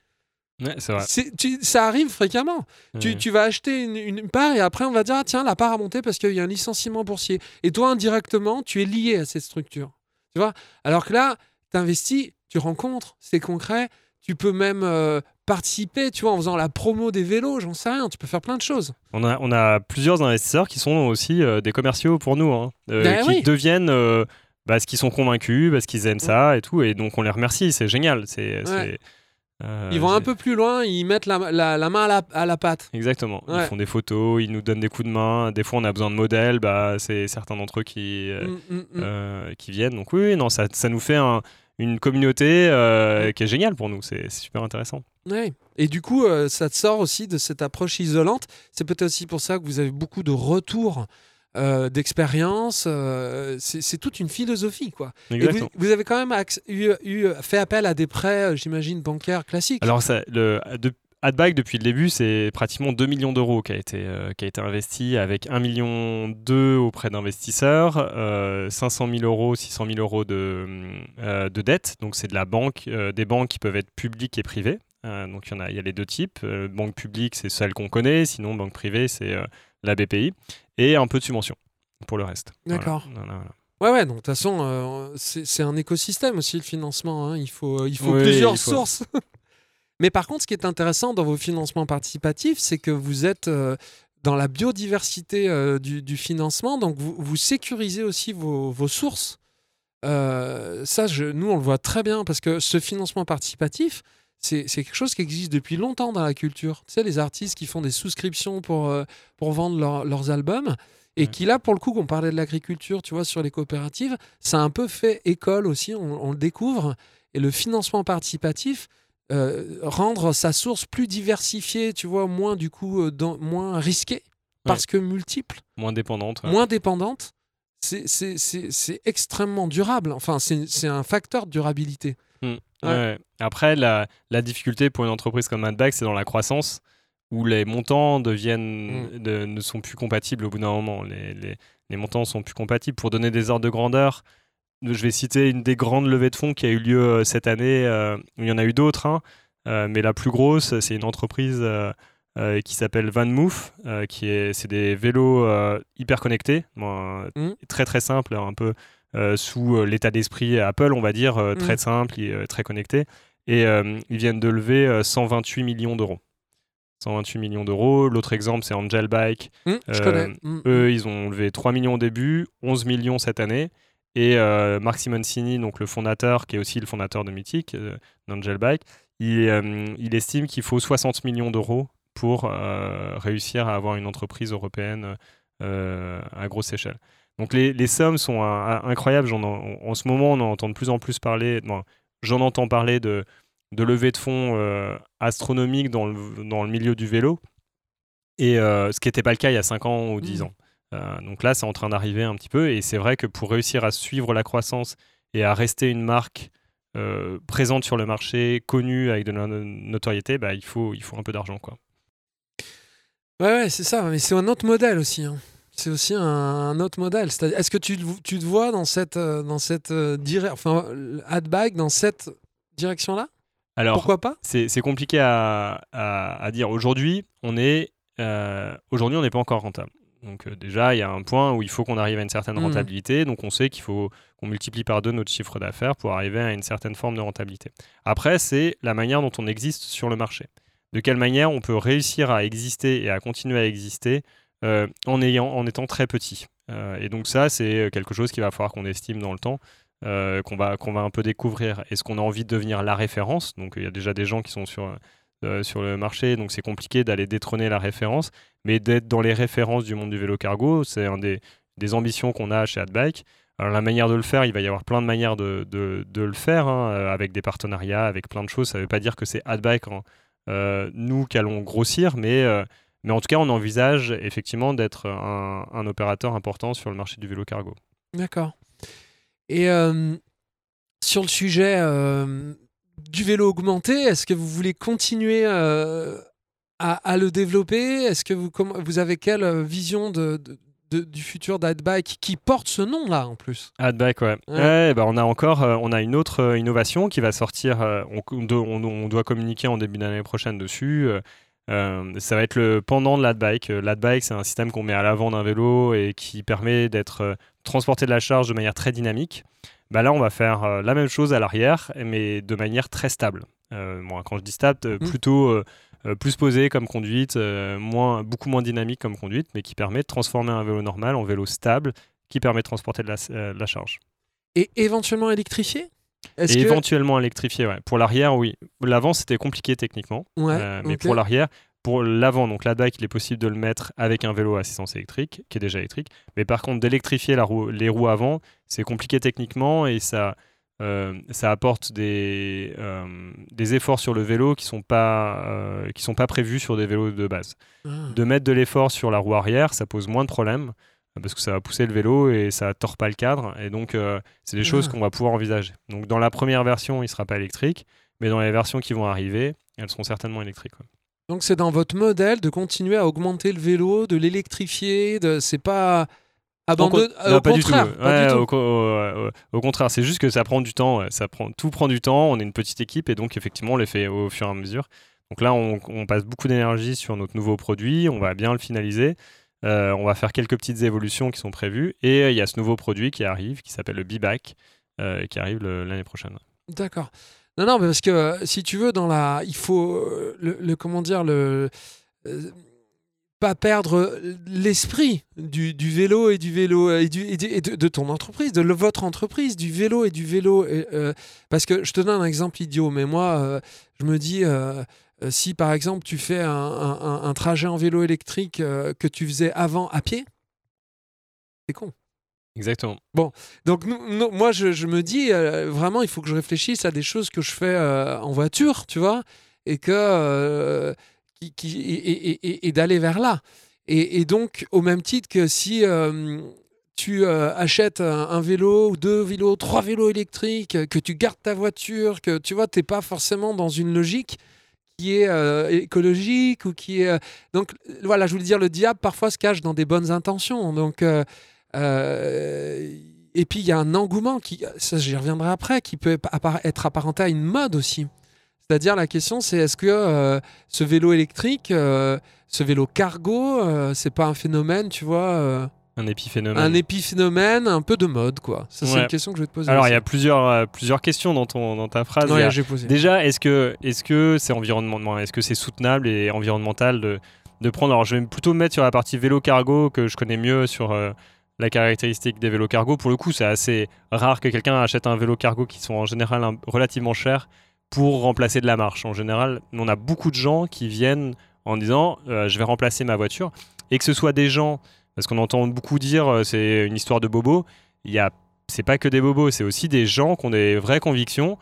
Ouais, c'est vrai. Tu- ça arrive fréquemment. Tu, vas acheter une, une part et après on va dire ah, tiens la part a monté parce qu'il y a un licenciement boursier. Et toi indirectement tu es lié à cette structure. Tu vois? Alors que là tu investis, tu rencontres, c'est concret. Tu peux même euh, participer, tu vois, en faisant la promo des vélos, j'en sais rien. Tu peux faire plein de choses. On a, on a plusieurs investisseurs qui sont aussi euh, des commerciaux pour nous, hein, euh, Ben qui oui. deviennent euh, parce qu'ils sont convaincus, parce qu'ils aiment ça et tout. Et donc on les remercie, c'est génial. C'est, Ils vont un peu plus loin, ils mettent la, la- la main à la, à la pâte. Exactement. Ils font des photos, ils nous donnent des coups de main. Des fois, on a besoin de modèles. Bah, c'est certains d'entre eux qui, Mm, mm, mm. qui viennent. Donc oui, non, ça, ça nous fait un- une communauté qui est géniale pour nous. C'est super intéressant. Ouais. Et du coup, euh, ça te sort aussi de cette approche isolante. C'est peut-être aussi pour ça que vous avez beaucoup de retours euh, d'expérience. euh, c'est c'est toute une philosophie, quoi. Et vous, Exactement. vous avez quand même acc- eu, eu- fait appel à des prêts, euh, j'imagine, bancaires classiques. Alors, ça, le de, Adbike, depuis le début, c'est pratiquement 2 millions d'euros qui, a été, euh, qui a été investi avec 1 million 2 auprès d'investisseurs, euh, 500 000 euros, 600 000 euros de, euh, de dette. Donc, c'est de la banque, euh, des banques qui peuvent être publiques et privées. Euh, donc, il y, en a, il y a les deux types. Euh, banque publique, c'est celle qu'on connaît. Sinon, banque privée, c'est euh, la BPI. Et un peu de subvention pour le reste. D'accord. Voilà, voilà. Ouais, ouais, donc de toute façon, euh, c'est un écosystème aussi, le financement. hein. Il faut, il faut Oui, plusieurs il faut- sources. Mais par contre, ce qui est intéressant dans vos financements participatifs, c'est que vous êtes euh, dans la biodiversité du, du financement, donc vous, vous sécurisez aussi vos, vos sources. Ça, je- nous, on le voit très bien parce que ce financement participatif, c'est quelque chose qui existe depuis longtemps dans la culture. Tu sais, les artistes qui font des souscriptions pour, euh, pour vendre leur- leurs albums et Ouais. qui, là, pour le coup, qu'on parlait de l'agriculture, tu vois, sur les coopératives, ça a un peu fait école aussi, on, on le découvre. Et le financement participatif, euh, rendre sa source plus diversifiée, tu vois, moins du coup, euh, dans- moins risquée, parce que multiple, Moins dépendante. ouais. moins dépendante, c'est- extrêmement durable. Enfin, c'est un facteur de durabilité. Mm. Ouais. Ouais. Après, la, la difficulté pour une entreprise comme Adback, c'est dans la croissance, où les montants deviennent, Mm. de- ne sont plus compatibles au bout d'un moment. Les, les, les montants sont plus compatibles. Pour donner des ordres de grandeur, je vais citer une des grandes levées de fonds qui a eu lieu euh, cette année. euh, il y en a eu d'autres, hein, euh, mais la plus grosse, c'est une entreprise qui s'appelle VanMoof, qui est, c'est des vélos hyper connectés, bon, euh, Mm. très très simple, un peu sous euh, l'état d'esprit Apple, on va dire, euh, très Mm. simple et euh, très connecté. Et euh, ils viennent de lever euh, 128 millions d'euros. 128 millions d'euros. L'autre exemple, c'est Angel Bike. Je Euh, connais. Hum, Eux, ils ont levé 3 millions au début, 11 millions cette année. Et euh, Marc Simoncini, donc le fondateur, qui est aussi le fondateur de Mythic, euh, d'Angel Bike, il, euh, il estime qu'il faut 60 millions d'euros pour euh, réussir à avoir une entreprise européenne euh, à grosse échelle. Donc les, les sommes sont euh, incroyables. En, en ce moment, on en entend de plus en plus parler. bon, J'en entends parler de, de levées de fonds euh, astronomiques dans le, dans le milieu du vélo. Et euh, ce qui n'était pas le cas il y a 5 ans ou 10 Mhm. ans. Euh, donc là, c'est en train d'arriver un petit peu. Et c'est vrai que pour réussir à suivre la croissance et à rester une marque présente sur le marché, connue avec de la no- notoriété, bah, il, faut, il faut un peu d'argent. quoi. Ouais, ouais, c'est ça. Mais c'est un autre modèle aussi. hein. C'est aussi un, un autre modèle. C'est-à-dire, Est-ce que tu, te- tu te vois dans cette, euh, dans cette euh, dire- enfin, Adbike dans cette direction-là? Alors, Pourquoi pas? c'est c'est compliqué à, à- à dire. Aujourd'hui, on est euh, aujourd'hui on n'est pas encore rentable. Donc euh, déjà, il y a un point où il faut qu'on arrive à une certaine Mhm. rentabilité. Donc on sait qu'il faut qu'on multiplie par deux notre chiffre d'affaires pour arriver à une certaine forme de rentabilité. Après, c'est la manière dont on existe sur le marché. De quelle manière on peut réussir à exister et à continuer à exister euh, en, ayant, en étant très petit. Euh, et donc ça, c'est quelque chose qu'il va falloir qu'on estime dans le temps, euh, qu'on va, qu'on va un peu découvrir. Est-ce qu'on a envie de devenir la référence? Donc il y a déjà des gens qui sont sur, sur le marché, donc c'est compliqué d'aller détrôner la référence, mais d'être dans les références du monde du vélo cargo, c'est un des, des ambitions qu'on a chez Adbike. Alors la manière de le faire, il va y avoir plein de manières de, de- le faire, hein, avec des partenariats, avec plein de choses. Ça ne veut pas dire que c'est Adbike, nous, qui allons grossir, mais, mais en tout cas, on envisage effectivement d'être un, un opérateur important sur le marché du vélo cargo. D'accord. Et euh, sur le sujet euh, du vélo augmenté, est-ce que vous voulez continuer euh, à, à le développer? Est-ce que vous, avez quelle vision de, de- de- du futur d'Adbike qui porte ce nom-là en plus? Adbike, ouais. Ouais. Ouais, bah, on a encore euh, on a une autre euh, innovation qui va sortir. euh, on doit communiquer en début d'année prochaine dessus. Euh, ça va être le pendant de l'Adbike. Euh, L'Adbike, c'est un système qu'on met à l'avant d'un vélo et qui permet d'être euh, transporter de la charge de manière très dynamique. Bah là, on va faire euh, la même chose à l'arrière, mais de manière très stable. Bon, quand je dis stable, Mm. plutôt plus posé comme conduite, moins, beaucoup moins dynamique comme conduite, mais qui permet de transformer un vélo normal en vélo stable qui permet de transporter de la, de la charge. Et éventuellement électrifié? Et que... éventuellement électrifié, ouais. Pour l'arrière, oui. L'avant, c'était compliqué techniquement, Ouais, euh, mais pour l'arrière, pour l'avant, donc l'Adbike, il est possible de le mettre avec un vélo à assistance électrique, qui est déjà électrique. Mais par contre, d'électrifier la roue- les roues avant, c'est compliqué techniquement et ça, euh, ça apporte des, euh, des efforts sur le vélo qui sont pas, euh, qui sont pas prévus sur des vélos de base. Ah. De mettre de l'effort sur la roue arrière, ça pose moins de problèmes. Parce que ça va pousser le vélo et ça tord pas le cadre. Et donc, euh, c'est des choses Ah. qu'on va pouvoir envisager. Donc, dans la première version, il sera pas électrique, mais dans les versions qui vont arriver, elles seront certainement électriques. ouais. Donc c'est dans votre modèle de continuer à augmenter le vélo, de l'électrifier, de c'est pas abandonné. Non, au pas du tout. pas du Ouais, tout. Au, co- au- au- au contraire, c'est juste que ça prend du temps. ouais. Ça prend, tout prend du temps. On est une petite équipe et donc effectivement, on les fait au fur et à mesure. Donc là, on, on passe beaucoup d'énergie sur notre nouveau produit. On va bien le finaliser. Euh, on va faire quelques petites évolutions qui sont prévues. Et euh, il y a ce nouveau produit qui arrive, qui s'appelle le B-Back, euh, qui arrive l'année prochaine. D'accord. Non, non, parce que si tu veux, dans la, il faut le, comment dire le pas perdre l'esprit du, vélo et du vélo et, du, et de, ton entreprise, de votre entreprise, du vélo et du vélo. parce que je te donne un exemple idiot, mais moi, je me dis, si par exemple tu fais un, un- un- un trajet en vélo électrique euh, que tu faisais avant à pied, c'est con. Exactement. Donc nous- nous- moi je, je me dis euh, vraiment il faut que je réfléchisse à des choses que je fais euh, en voiture, tu vois, et que euh, qui, qui- et, et- et- et d'aller vers là. Et, donc au même titre que si euh, tu euh, achètes un, un vélo deux vélos, trois vélos électriques, que tu gardes ta voiture, que tu vois t'es pas forcément dans une logique qui est euh, écologique ou qui est euh, donc voilà je voulais dire le diable parfois se cache dans des bonnes intentions donc euh, et puis il y a un engouement qui, ça j'y reviendrai après, qui peut être apparenté à une mode aussi. C'est-à-dire la question c'est est-ce que ce vélo électrique, ce vélo cargo, euh, c'est pas un phénomène, tu vois, Un épiphénomène. un épiphénomène un peu de mode quoi. Ça c'est Ouais. une question que je vais te poser. Alors, il y a plusieurs, euh, plusieurs questions dans, ton, dans ta phrase. Non, a- j'ai posé. Déjà, est-ce que c'est environnement, est-ce que c'est soutenable et environnemental de, de prendre Alors, je vais plutôt me mettre sur la partie vélo cargo que je connais mieux sur euh, la caractéristique des vélos cargo. Pour le coup, c'est assez rare que quelqu'un achète un vélo cargo qui sont en général un- relativement chers pour remplacer de la marche. En général, on a beaucoup de gens qui viennent en disant euh, je vais remplacer ma voiture et que ce soit des gens parce qu'on entend beaucoup dire euh, c'est une histoire de bobo. Il y a c'est pas que des bobos, c'est aussi des gens qui ont des vraies convictions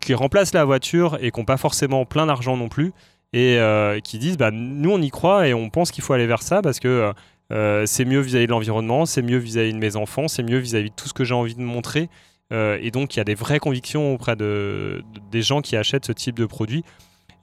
qui remplacent la voiture et qui n'ont pas forcément plein d'argent non plus et euh, qui disent bah, nous on y croit et on pense qu'il faut aller vers ça parce que euh, c'est mieux vis-à-vis de l'environnement, c'est mieux vis-à-vis de mes enfants, c'est mieux vis-à-vis de tout ce que j'ai envie de montrer. Et donc il y a des vraies convictions auprès de- des gens qui achètent ce type de produit.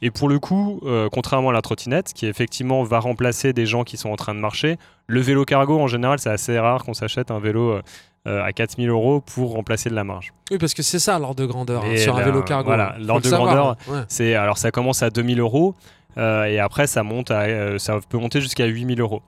Et pour le coup, euh, contrairement à la trottinette, qui effectivement va remplacer des gens qui sont en train de marcher, le vélo cargo en général, c'est assez rare qu'on s'achète un vélo euh, euh, à 4000 euros pour remplacer de la marge. Oui, parce que c'est ça l'ordre de grandeur hein, sur un vélo cargo. voilà, l'ordre de savoir, grandeur. Ouais. C'est alors ça commence à 2000 euros euh, et après ça monte à ça peut monter jusqu'à 8000 euros.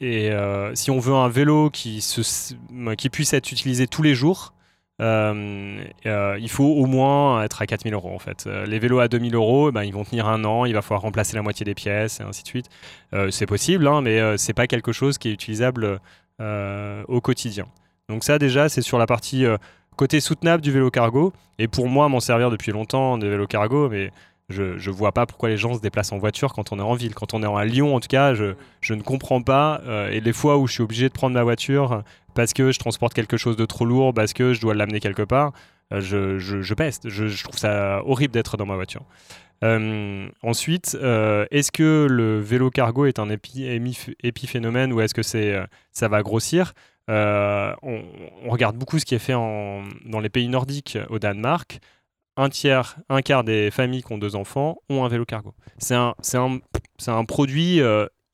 Et si on veut un vélo qui se qui puisse être utilisé tous les jours, il faut au moins être à 4000 euros en fait. Euh, les vélos à 2000 euros, ben, ils vont tenir un an, il va falloir remplacer la moitié des pièces et ainsi de suite. Euh, c'est possible, hein, mais euh, c'est pas quelque chose qui est utilisable euh, au quotidien. Donc ça déjà, c'est sur la partie euh, côté soutenable du vélo cargo. Et pour moi, m'en servir depuis longtemps des vélos cargo, mais je, je vois pas pourquoi les gens se déplacent en voiture quand on est en ville. Quand on est à Lyon, en tout cas, je, ne comprends pas. euh, et les fois où je suis obligé de prendre ma voiture parce que je transporte quelque chose de trop lourd, parce que je dois l'amener quelque part, euh, je, je, peste. Je, trouve ça horrible d'être dans ma voiture. Euh, ensuite, euh, est-ce que le vélo cargo est un épiphénomène ou est-ce que ça va grossir? On, regarde beaucoup ce qui est fait dans les pays nordiques au Danemark. Un tiers, un quart des familles qui ont deux enfants ont un vélo cargo. C'est un, un, produit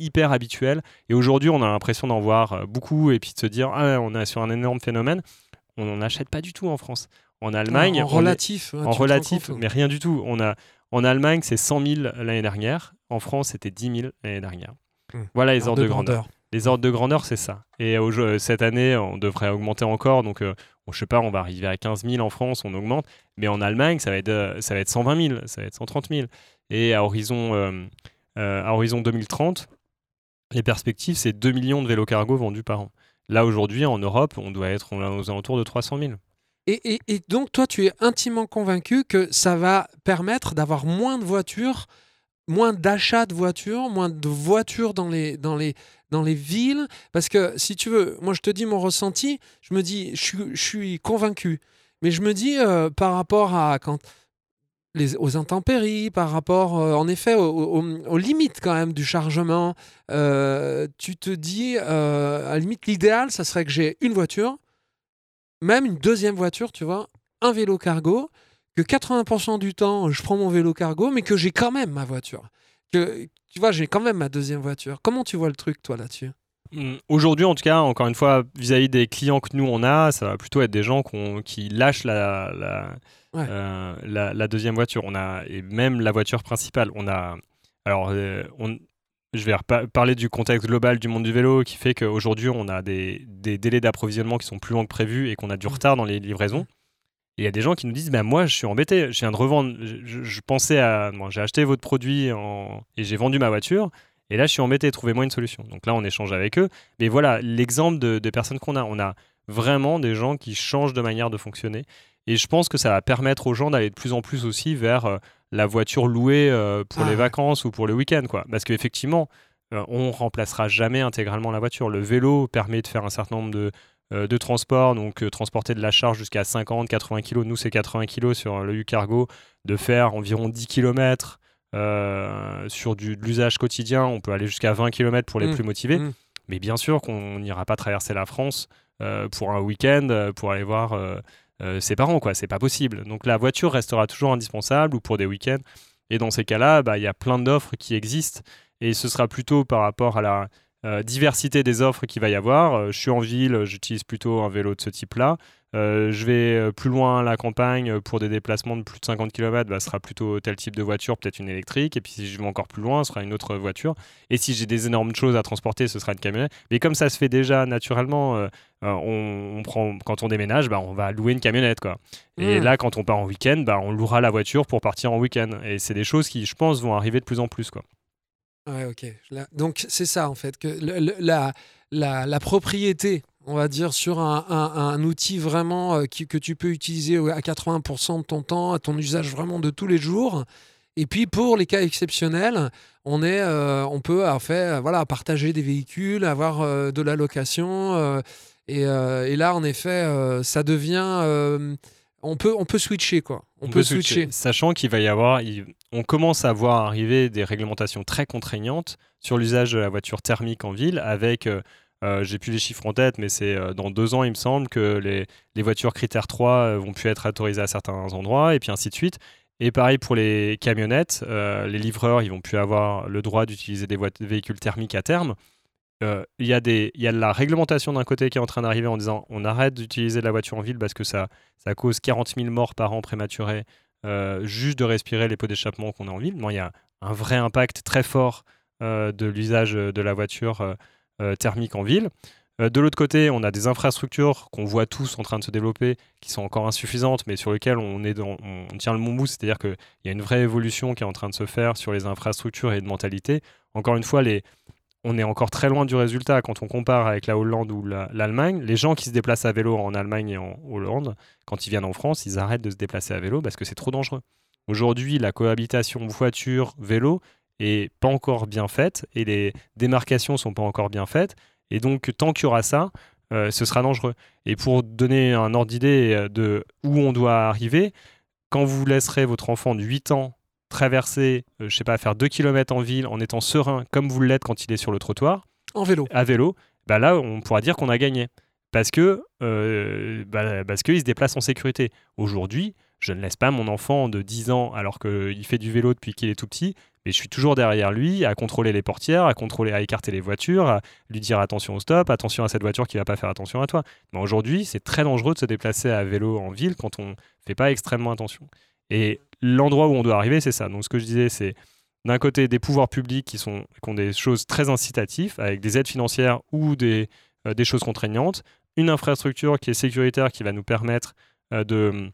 hyper habituel. Et aujourd'hui, on a l'impression d'en voir euh, beaucoup et puis de se dire ah, on est sur un énorme phénomène. On n'en achète pas du tout en France. En Allemagne, en relatif. hein, en relatif, compte mais rien du tout. On a, en Allemagne, c'est 100 000 l'année dernière. En France, c'était 10 000 l'année dernière. Hmm. Voilà les Ordre ordres de grandeur. Les ordres de grandeur, c'est ça. Et au jeu- cette année, on devrait augmenter encore. Donc, euh, bon, je sais pas, on va arriver à 15 000 en France, on augmente. Mais en Allemagne, ça va être, euh, ça va être 120 000, ça va être 130 000. Et à horizon, euh, euh, à horizon 2030, les perspectives, c'est 2 millions de vélos cargo vendus par an. Là, aujourd'hui, en Europe, on doit être aux alentours de 300 000. Et, et- donc, toi, tu es intimement convaincu que ça va permettre d'avoir moins de voitures, moins d'achats de voitures, moins de voitures dans les, villes? Parce que, si tu veux, moi, je te dis mon ressenti, je me dis, je suis convaincu. Mais je me dis, euh, par rapport à quand. Aux intempéries, par rapport, euh, en effet, aux, limites quand même du chargement. Euh, tu te dis, euh, à la limite, l'idéal, ça serait que j'ai une voiture, même une deuxième voiture, tu vois, un vélo cargo, que 80% du temps, je prends mon vélo cargo, mais que j'ai quand même ma voiture. Que, tu vois, j'ai quand même ma deuxième voiture. Comment tu vois le truc, toi, là-dessus? Hmm, Aujourd'hui, en tout cas, encore une fois, vis-à-vis des clients que nous on a, ça va plutôt être des gens qui lâchent la, euh, la, deuxième voiture. On a et même la voiture principale. On a alors euh, on, je vais parler du contexte global du monde du vélo qui fait qu'aujourd'hui on a des, des délais d'approvisionnement qui sont plus longs que prévu et qu'on a du retard dans les livraisons. Et il y a des gens qui nous disent bah, Moi, je suis embêté, je viens de revendre. Je, pensais à. j'ai acheté votre produit en... et j'ai vendu ma voiture. Et là, je suis embêté, trouvez-moi une solution. Donc là, on échange avec eux. Mais voilà l'exemple de, de, personnes qu'on a. On a vraiment des gens qui changent de manière de fonctionner. Et je pense que ça va permettre aux gens d'aller de plus en plus aussi vers euh, la voiture louée euh, pour les ah vacances ou pour le week-end. Quoi. Parce qu'effectivement, euh, on remplacera jamais intégralement la voiture. Le vélo permet de faire un certain nombre de, de transports, donc transporter de la charge jusqu'à 50, 80 kg. Nous, c'est 80 kg sur le U-Cargo, de faire environ 10 km. sur du, de l'usage quotidien, on peut aller jusqu'à 20 km pour les mmh. plus motivés. Mmh. Mais bien sûr qu'on n'ira pas traverser la France pour un week-end, pour aller voir euh, ses parents, quoi. C'est pas possible. Donc la voiture restera toujours indispensable ou pour des week-ends. Et dans ces cas-là, bah, il y a plein d'offres qui existent. Et ce sera plutôt par rapport à la euh, diversité des offres qu'il va y avoir. Euh, je suis en ville, j'utilise plutôt un vélo de ce type-là. Euh, je vais euh, plus loin à la campagne euh, pour des déplacements de plus de 50 km, bah, ce sera plutôt tel type de voiture, peut-être une électrique. Et puis si je vais encore plus loin, ce sera une autre voiture. Et si j'ai des énormes choses à transporter, ce sera une camionnette. Mais comme ça se fait déjà naturellement, on, prend, quand on déménage, bah, on va louer une camionnette. Quoi. Et hmm. là, quand on part en week-end, bah, on louera la voiture pour partir en week-end. Et c'est des choses qui, je pense, vont arriver de plus en plus. Quoi. Ouais, ok. donc c'est ça en fait, que la, la, la propriété on va dire, sur un, outil vraiment euh, que tu peux utiliser à 80% de ton temps, à ton usage vraiment de tous les jours. Et puis pour les cas exceptionnels, on, est, euh, on peut en fait, voilà, partager des véhicules, avoir euh, de la location. Et, là, en effet, ça devient... on, peut, on peut switcher, quoi. On, peut, switcher. Sachant qu'il va y avoir... On commence à voir arriver des réglementations très contraignantes sur l'usage de la voiture thermique en ville avec euh, j'ai plus les chiffres en tête, mais c'est euh, dans deux ans, il me semble, que les, voitures critères 3 euh, vont plus être autorisées à certains endroits, et puis ainsi de suite. Et pareil pour les camionnettes, les livreurs, ils vont plus avoir le droit d'utiliser des, véhicules thermiques à terme. Il y, a a la réglementation d'un côté qui est en train d'arriver en disant on arrête d'utiliser la voiture en ville parce que ça, ça cause 40 000 morts par an prématurés juste de respirer les pots d'échappement qu'on a en ville. il y a un vrai impact très fort de l'usage de la voiture euh, thermique en ville. Euh, de l'autre côté, on a des infrastructures qu'on voit tous en train de se développer, qui sont encore insuffisantes, mais sur lesquelles on, est on tient le bon bout, c'est-à-dire qu'il y a une vraie évolution qui est en train de se faire sur les infrastructures et de mentalité. Encore une fois, les, on est encore très loin du résultat quand on compare avec la Hollande ou l'Allemagne. les gens qui se déplacent à vélo en Allemagne et en Hollande, quand ils viennent en France, ils arrêtent de se déplacer à vélo parce que c'est trop dangereux. Aujourd'hui, la cohabitation voiture-vélo, est pas encore bien faite et les démarcations sont pas encore bien faites. Et donc, tant qu'il y aura ça, euh, ce sera dangereux. Et pour donner un ordre d'idée euh, de où on doit arriver, quand vous laisserez votre enfant de 8 ans traverser, euh, je sais pas, faire 2 km en ville en étant serein comme vous l'êtes quand il est sur le trottoir, en vélo, à vélo, bah là, on pourra dire qu'on a gagné. Parce que bah, parce qu'il se déplace en sécurité. Aujourd'hui, je ne laisse pas mon enfant de 10 ans, alors qu'il fait du vélo depuis qu'il est tout petit, mais je suis toujours derrière lui à contrôler les portières, à contrôler, à écarter les voitures, à lui dire attention au stop, attention à cette voiture qui va pas faire attention à toi. Mais aujourd'hui, c'est très dangereux de se déplacer à vélo en ville quand on fait pas extrêmement attention. Et l'endroit où on doit arriver, c'est ça. Donc ce que je disais, c'est d'un côté des pouvoirs publics qui, sont, qui ont des choses très incitatives, avec des aides financières ou des, euh, des choses contraignantes, une infrastructure qui est sécuritaire qui va nous permettre euh, de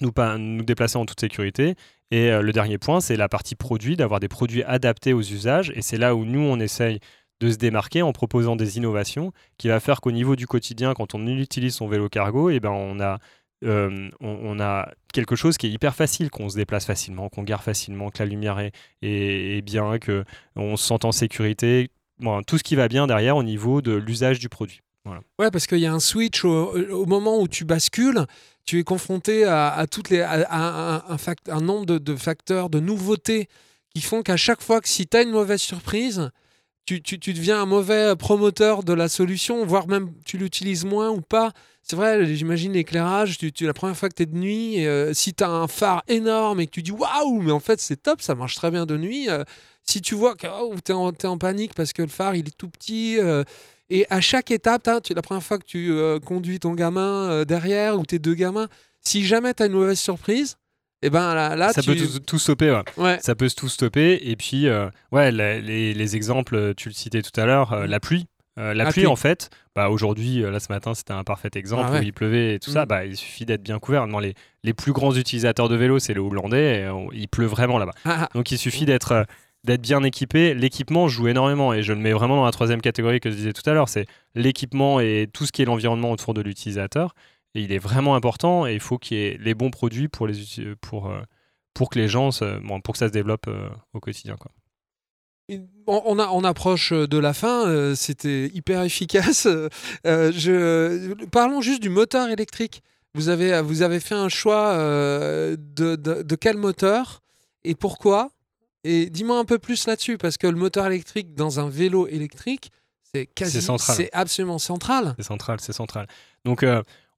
nous, nous déplacer en toute sécurité, et euh, le dernier point, c'est la partie produit, d'avoir des produits adaptés aux usages. Et c'est là où nous, on essaye de se démarquer en proposant des innovations qui va faire qu'au niveau du quotidien, quand on utilise son vélo cargo, et eh ben on a euh, on, a quelque chose qui est hyper facile, qu'on se déplace facilement, qu'on gare facilement, que la lumière est, est, bien, qu'on se sent en sécurité. Bon, tout ce qui va bien derrière au niveau de l'usage du produit. Ouais, parce qu'il y a un switch au, moment où tu bascules tu es confronté à, toutes les, un, un, nombre de, facteurs, de nouveautés qui font qu'à chaque fois que si tu as une mauvaise surprise, tu, tu, tu, deviens un mauvais promoteur de la solution, voire même tu l'utilises moins ou pas. C'est vrai, j'imagine l'éclairage, tu, la première fois que tu es de nuit, euh, si tu as un phare énorme et que tu dis waouh, mais en fait c'est top, ça marche très bien de nuit. Euh, si tu vois que oh, tu es, en panique parce que le phare il est tout petit, euh, et à chaque étape, tu, la première fois que tu conduis ton gamin derrière ou tes deux gamins, si jamais tu as une mauvaise surprise, et eh ben là, ça peut tout, stopper. Ouais. Ça peut tout stopper. Et puis, ouais, les, les, exemples, tu le citais tout à l'heure, la pluie. Euh, la pluie, en fait, bah, aujourd'hui, euh, là ce matin, c'était un parfait exemple ah où il pleuvait et tout ça. Mm. Bah, il suffit d'être bien couvert. les, les plus grands utilisateurs de vélo, c'est les Hollandais. il pleut vraiment là-bas. Ah, ah. Donc il suffit mm. d'être euh, d'être bien équipé. L'équipement joue énormément et je le mets vraiment dans la troisième catégorie que je disais tout à l'heure. C'est l'équipement et tout ce qui est l'environnement autour de l'utilisateur. Et il est vraiment important et il faut qu'il y ait les bons produits pour, pour, pour que les gens, pour que ça se développe au quotidien. Quoi. On, a, on, approche de la fin, euh, c'était hyper efficace. Euh, parlons juste du moteur électrique. Vous avez, vous avez fait un choix euh, de, de, quel moteur et pourquoi Et dis-moi un peu plus là-dessus, parce que le moteur électrique dans un vélo électrique, c'est quasi, c'est absolument central. C'est central, c'est central. Donc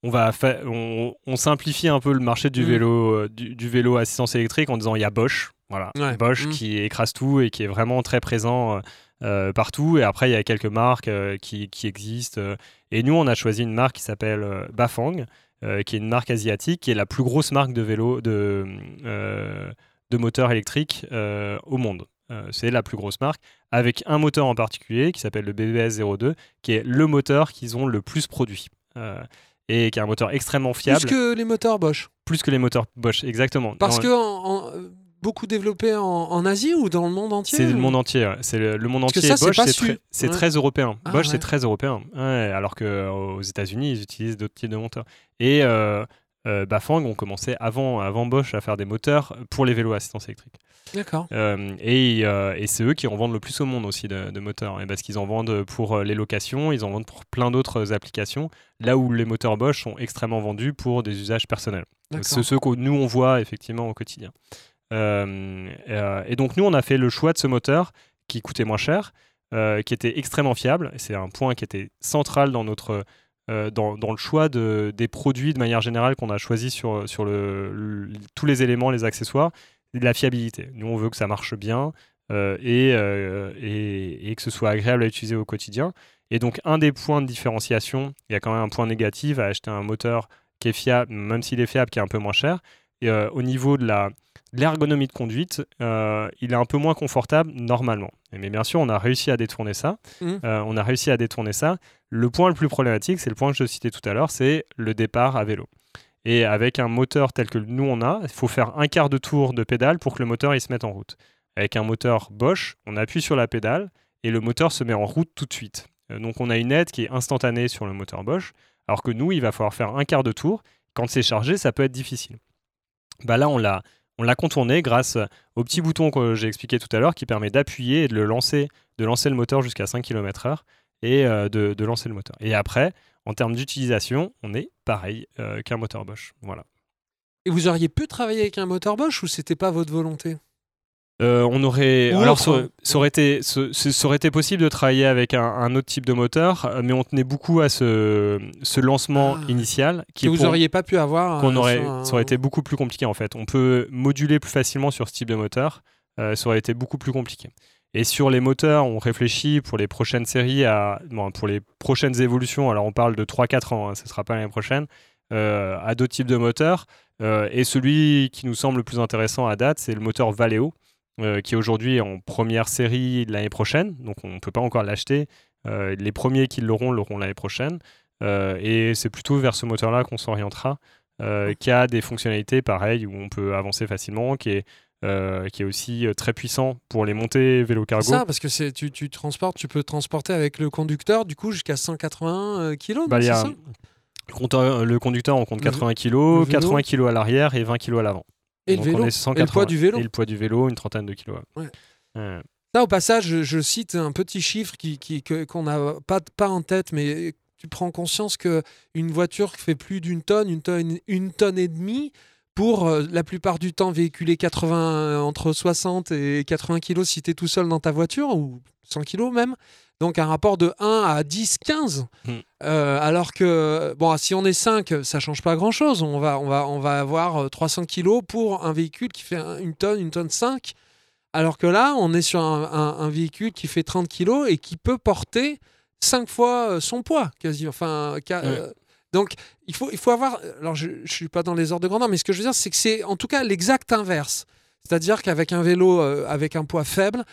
on va on, on, simplifie un peu le marché du mm. vélo, du, du, vélo assistance électrique en disant il y a Bosch, voilà, Bosch mmh. qui écrase tout et qui est vraiment très présent euh, euh, partout. Et après, il y a quelques marques euh, qui, qui, existent. Et nous, on a choisi une marque qui s'appelle Bafang, qui est une marque asiatique, qui est la plus grosse marque de vélo de, de moteurs électriques au monde. c'est la plus grosse marque, avec un moteur en particulier qui s'appelle le BBS 02, qui est le moteur qu'ils ont le plus produit et qui est un moteur extrêmement fiable. Plus que les moteurs Bosch. Plus que les moteurs Bosch, exactement. Parce que en, beaucoup développé en, Asie ou dans le monde entier C'est le monde entier. C'est le, monde entier. Bosch, c'est très, européen. Ah, Bosch, c'est très européen. alors qu'aux euh, États-Unis, ils utilisent d'autres types de moteurs. Et euh, euh, Bafang ont commencé avant, avant Bosch à faire des moteurs pour les vélos à assistance électrique. D'accord. et, et c'est eux qui en vendent le plus au monde aussi de, moteurs. Et parce qu'ils en vendent pour les locations, ils en vendent pour plein d'autres applications, là où les moteurs Bosch sont extrêmement vendus pour des usages personnels. C'est ceux que nous on voit effectivement au quotidien. Euh, euh, et donc nous, on a fait le choix de ce moteur qui coûtait moins cher, euh, qui était extrêmement fiable. C'est un point qui était central dans notre dans, dans, le choix de, des produits de manière générale qu'on a choisi sur, tous les éléments, les accessoires, la fiabilité. Nous, on veut que ça marche bien et, et, et, que ce soit agréable à utiliser au quotidien. Et donc, un des points de différenciation, il y a quand même un point négatif à acheter un moteur qui est fiable, même s'il est fiable, qui est un peu moins cher. Et, au niveau de la, l'ergonomie de conduite, euh, il est un peu moins confortable normalement. Mais bien sûr, on a réussi à détourner ça. Mmh. Euh, on a réussi à détourner ça. Le point le plus problématique, c'est le point que je citais tout à l'heure, c'est le départ à vélo. Et avec un moteur tel que nous on a, il faut faire un quart de tour de pédale pour que le moteur il se mette en route. Avec un moteur Bosch, on appuie sur la pédale et le moteur se met en route tout de suite. Euh, donc on a une aide qui est instantanée sur le moteur Bosch, alors que nous, il va falloir faire un quart de tour. Quand c'est chargé, ça peut être difficile. Bah là, on l'a on l'a contourné grâce au petit bouton que j'ai expliqué tout à l'heure qui permet d'appuyer et de le lancer, de lancer le moteur jusqu'à 5 km/h et euh, de, lancer le moteur. Et après, en termes d'utilisation, on est pareil euh, qu'un moteur Bosch. Voilà. Et vous auriez pu travailler avec un moteur Bosch ou c'était pas votre volonté? Euh, on aurait, alors ça, aurait été, ça, aurait été possible de travailler avec un, autre type de moteur, euh, mais on tenait beaucoup à ce, ce lancement ah. initial qui que vous n'auriez pas pu avoir. Qu'on euh, aurait, ça aurait été beaucoup plus compliqué en fait. On peut moduler plus facilement sur ce type de moteur. ça aurait été beaucoup plus compliqué. Et sur les moteurs, on réfléchit pour les prochaines séries, à, pour les prochaines évolutions. Alors on parle de 3-4 ans, hein, ce ne sera pas l'année prochaine, à d'autres types de moteurs. et celui qui nous semble le plus intéressant à date, c'est le moteur Valeo. Euh, qui est aujourd'hui en première série l'année prochaine, donc on ne peut pas encore l'acheter. Euh, les premiers qui l'auront, l'auront l'année prochaine. Euh, et c'est plutôt vers ce moteur-là qu'on s'orientera, qui a des fonctionnalités pareilles, où on peut avancer facilement, qui est, qui est aussi très puissant pour les montées vélo cargo. ça, parce que tu, tu, transportes, tu peux transporter avec le conducteur, du coup, jusqu'à 180 kg. Bah, le, conducteur, on compte 80 kg, 80 kg à l'arrière et 20 kg à l'avant. Et le vélo. et le poids du vélo. Et le poids du vélo, une trentaine de kilos. Ouais. Ça, au passage, je, cite un petit chiffre qu'on qui, n'a pas, pas en tête, mais tu prends conscience que une voiture qui fait plus d'une tonne, une tonne, une tonne et demie, pour euh, la plupart du temps véhiculer 80, entre 60 et 80 kilos si tu es tout seul dans ta voiture, ou 100 kilos même. Donc un rapport de 1 à 10, 15. Hmm. Euh, alors que, bon, si on est 5, ça change pas grand-chose. On va, on, va, on va avoir 300 kilos pour un véhicule qui fait une tonne, une tonne 5. Alors que là, on est sur un, véhicule qui fait 30 kilos et qui peut porter 5 fois euh, son poids, quasi. Enfin, donc, il faut, il faut avoir. Alors, je ne suis pas dans les ordres de grandeur, mais ce que je veux dire, c'est que c'est en tout cas l'exact inverse. C'est-à-dire qu'avec un vélo euh, avec un poids faible,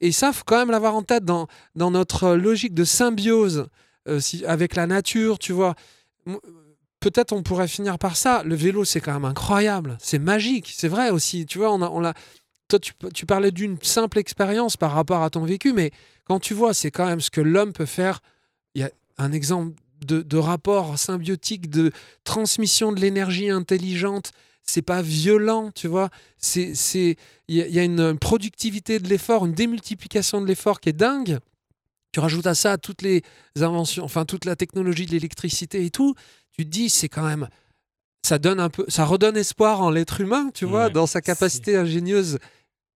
et ça, faut quand même l'avoir en tête dans, notre logique de symbiose euh, avec la nature, tu vois. Peut-être on pourrait finir par ça. Le vélo, c'est quand même incroyable. C'est magique. C'est vrai aussi. Tu vois, on a. Toi, tu parlais d'une simple expérience par rapport à ton vécu, mais quand tu vois, c'est quand même ce que l'homme peut faire. Il y a un exemple de, rapport symbiotique, de transmission de l'énergie intelligente. C'est pas violent, tu vois. C'est il y, a une productivité de l'effort, une démultiplication de l'effort qui est dingue. Tu rajoutes à ça toutes les inventions, enfin toute la technologie de l'électricité et tout. Tu te dis, c'est quand même, ça donne un peu, ça redonne espoir en l'être humain, tu vois, dans sa capacité ingénieuse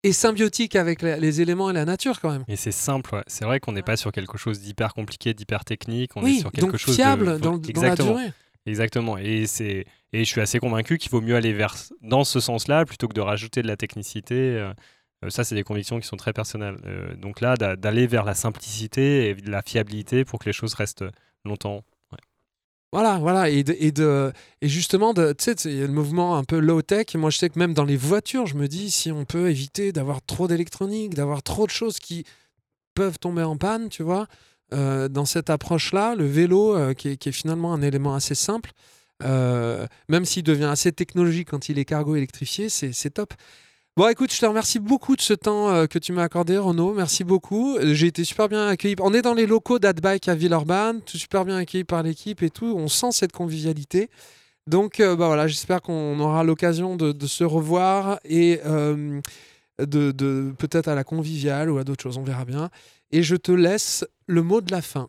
et symbiotique avec les, éléments et la nature quand même. Et c'est simple, c'est vrai qu'on n'est pas sur quelque chose d'hyper compliqué, d'hyper technique, on est sur quelque donc chose fiable dans, dans, la durée. Exactement, et c'est et je suis assez convaincu qu'il vaut mieux aller vers dans ce sens-là plutôt que de rajouter de la technicité. Euh, euh, ça, c'est des convictions qui sont très personnelles. Euh, donc là, d'aller vers la simplicité et la fiabilité pour que les choses restent longtemps voilà, voilà, et, et, de, et justement, tu sais, le mouvement un peu low-tech. Moi, je sais que même dans les voitures, je me dis si on peut éviter d'avoir trop d'électronique, d'avoir trop de choses qui peuvent tomber en panne, tu vois. Dans cette approche-là, le vélo, qui, est, finalement un élément assez simple, euh, même s'il devient assez technologique quand il est cargo électrifié, c'est top. Bon, écoute, je te remercie beaucoup de ce temps euh, que tu m'as accordé, Renaud. Merci beaucoup. J'ai été super bien accueilli. On est dans les locaux d'Adbike à Villeurbanne, super bien accueilli par l'équipe et tout. On sent cette convivialité. Donc, euh, bah voilà, j'espère qu'on aura l'occasion de, se revoir et de, peut-être à la conviviale ou à d'autres choses. On verra bien. Et je te laisse le mot de la fin.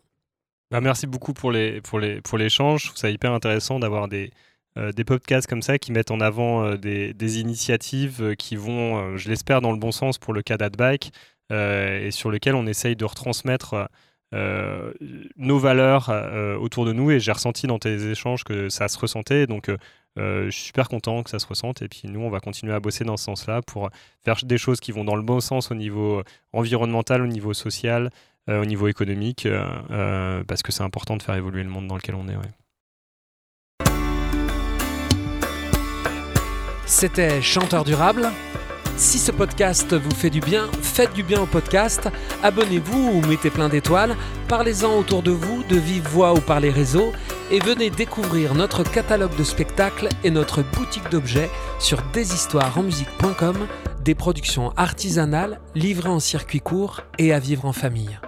Bah, merci beaucoup pour l'échange. Pour les, pour je trouve ça hyper intéressant d'avoir des euh, des podcasts comme ça qui mettent en avant euh, des, initiatives euh, qui vont, je l'espère, dans le bon sens pour le cas d'Adbike et sur lequel on essaye de retransmettre nos valeurs autour de nous. Et j'ai ressenti dans tes échanges que ça se ressentait. Donc, je suis super content que ça se ressente. Et puis, nous, on va continuer à bosser dans ce sens-là pour faire des choses qui vont dans le bon sens au niveau environnemental, au niveau social, au niveau économique, parce que c'est important de faire évoluer le monde dans lequel on est. C'était Chanteur Durable. Si ce podcast vous fait du bien, faites du bien au podcast, abonnez-vous ou mettez plein d'étoiles, parlez-en autour de vous, de vive voix ou par les réseaux, et venez découvrir notre catalogue de spectacles et notre boutique d'objets sur deshistoiresenmusique.com, des productions artisanales livrées en circuit court et à vivre en famille.